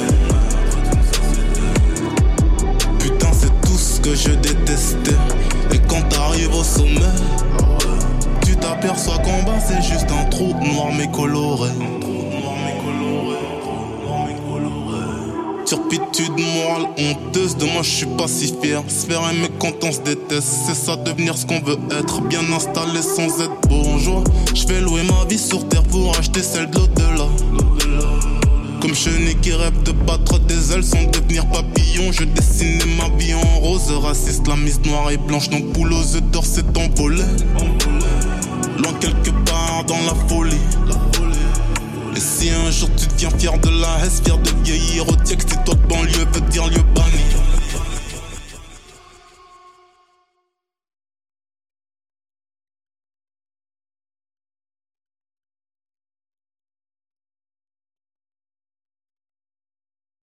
Speaker 29: Putain, c'est tout ce que je détestais. Et quand t'arrives au sommet, tu t'aperçois qu'en bas c'est juste un trou noir mais coloré. Turpitude morale honteuse, de moi je suis pas si fier. Se faire aimer quand se déteste, c'est ça devenir ce qu'on veut être. Bien installé sans être bourgeois. Je vais louer ma vie sur terre pour acheter celle de l'au-delà. Comme chenille qui rêve de battre des ailes sans devenir papillon. Je dessinais ma vie en rose, raciste, la mise noire et blanche. Donc poule aux œufs d'or s'est envolé. Loin quelque part dans la folie. Si un jour tu deviens fier de la Hesse, fier de vieillir au texte, et toi de banlieue veut dire lieu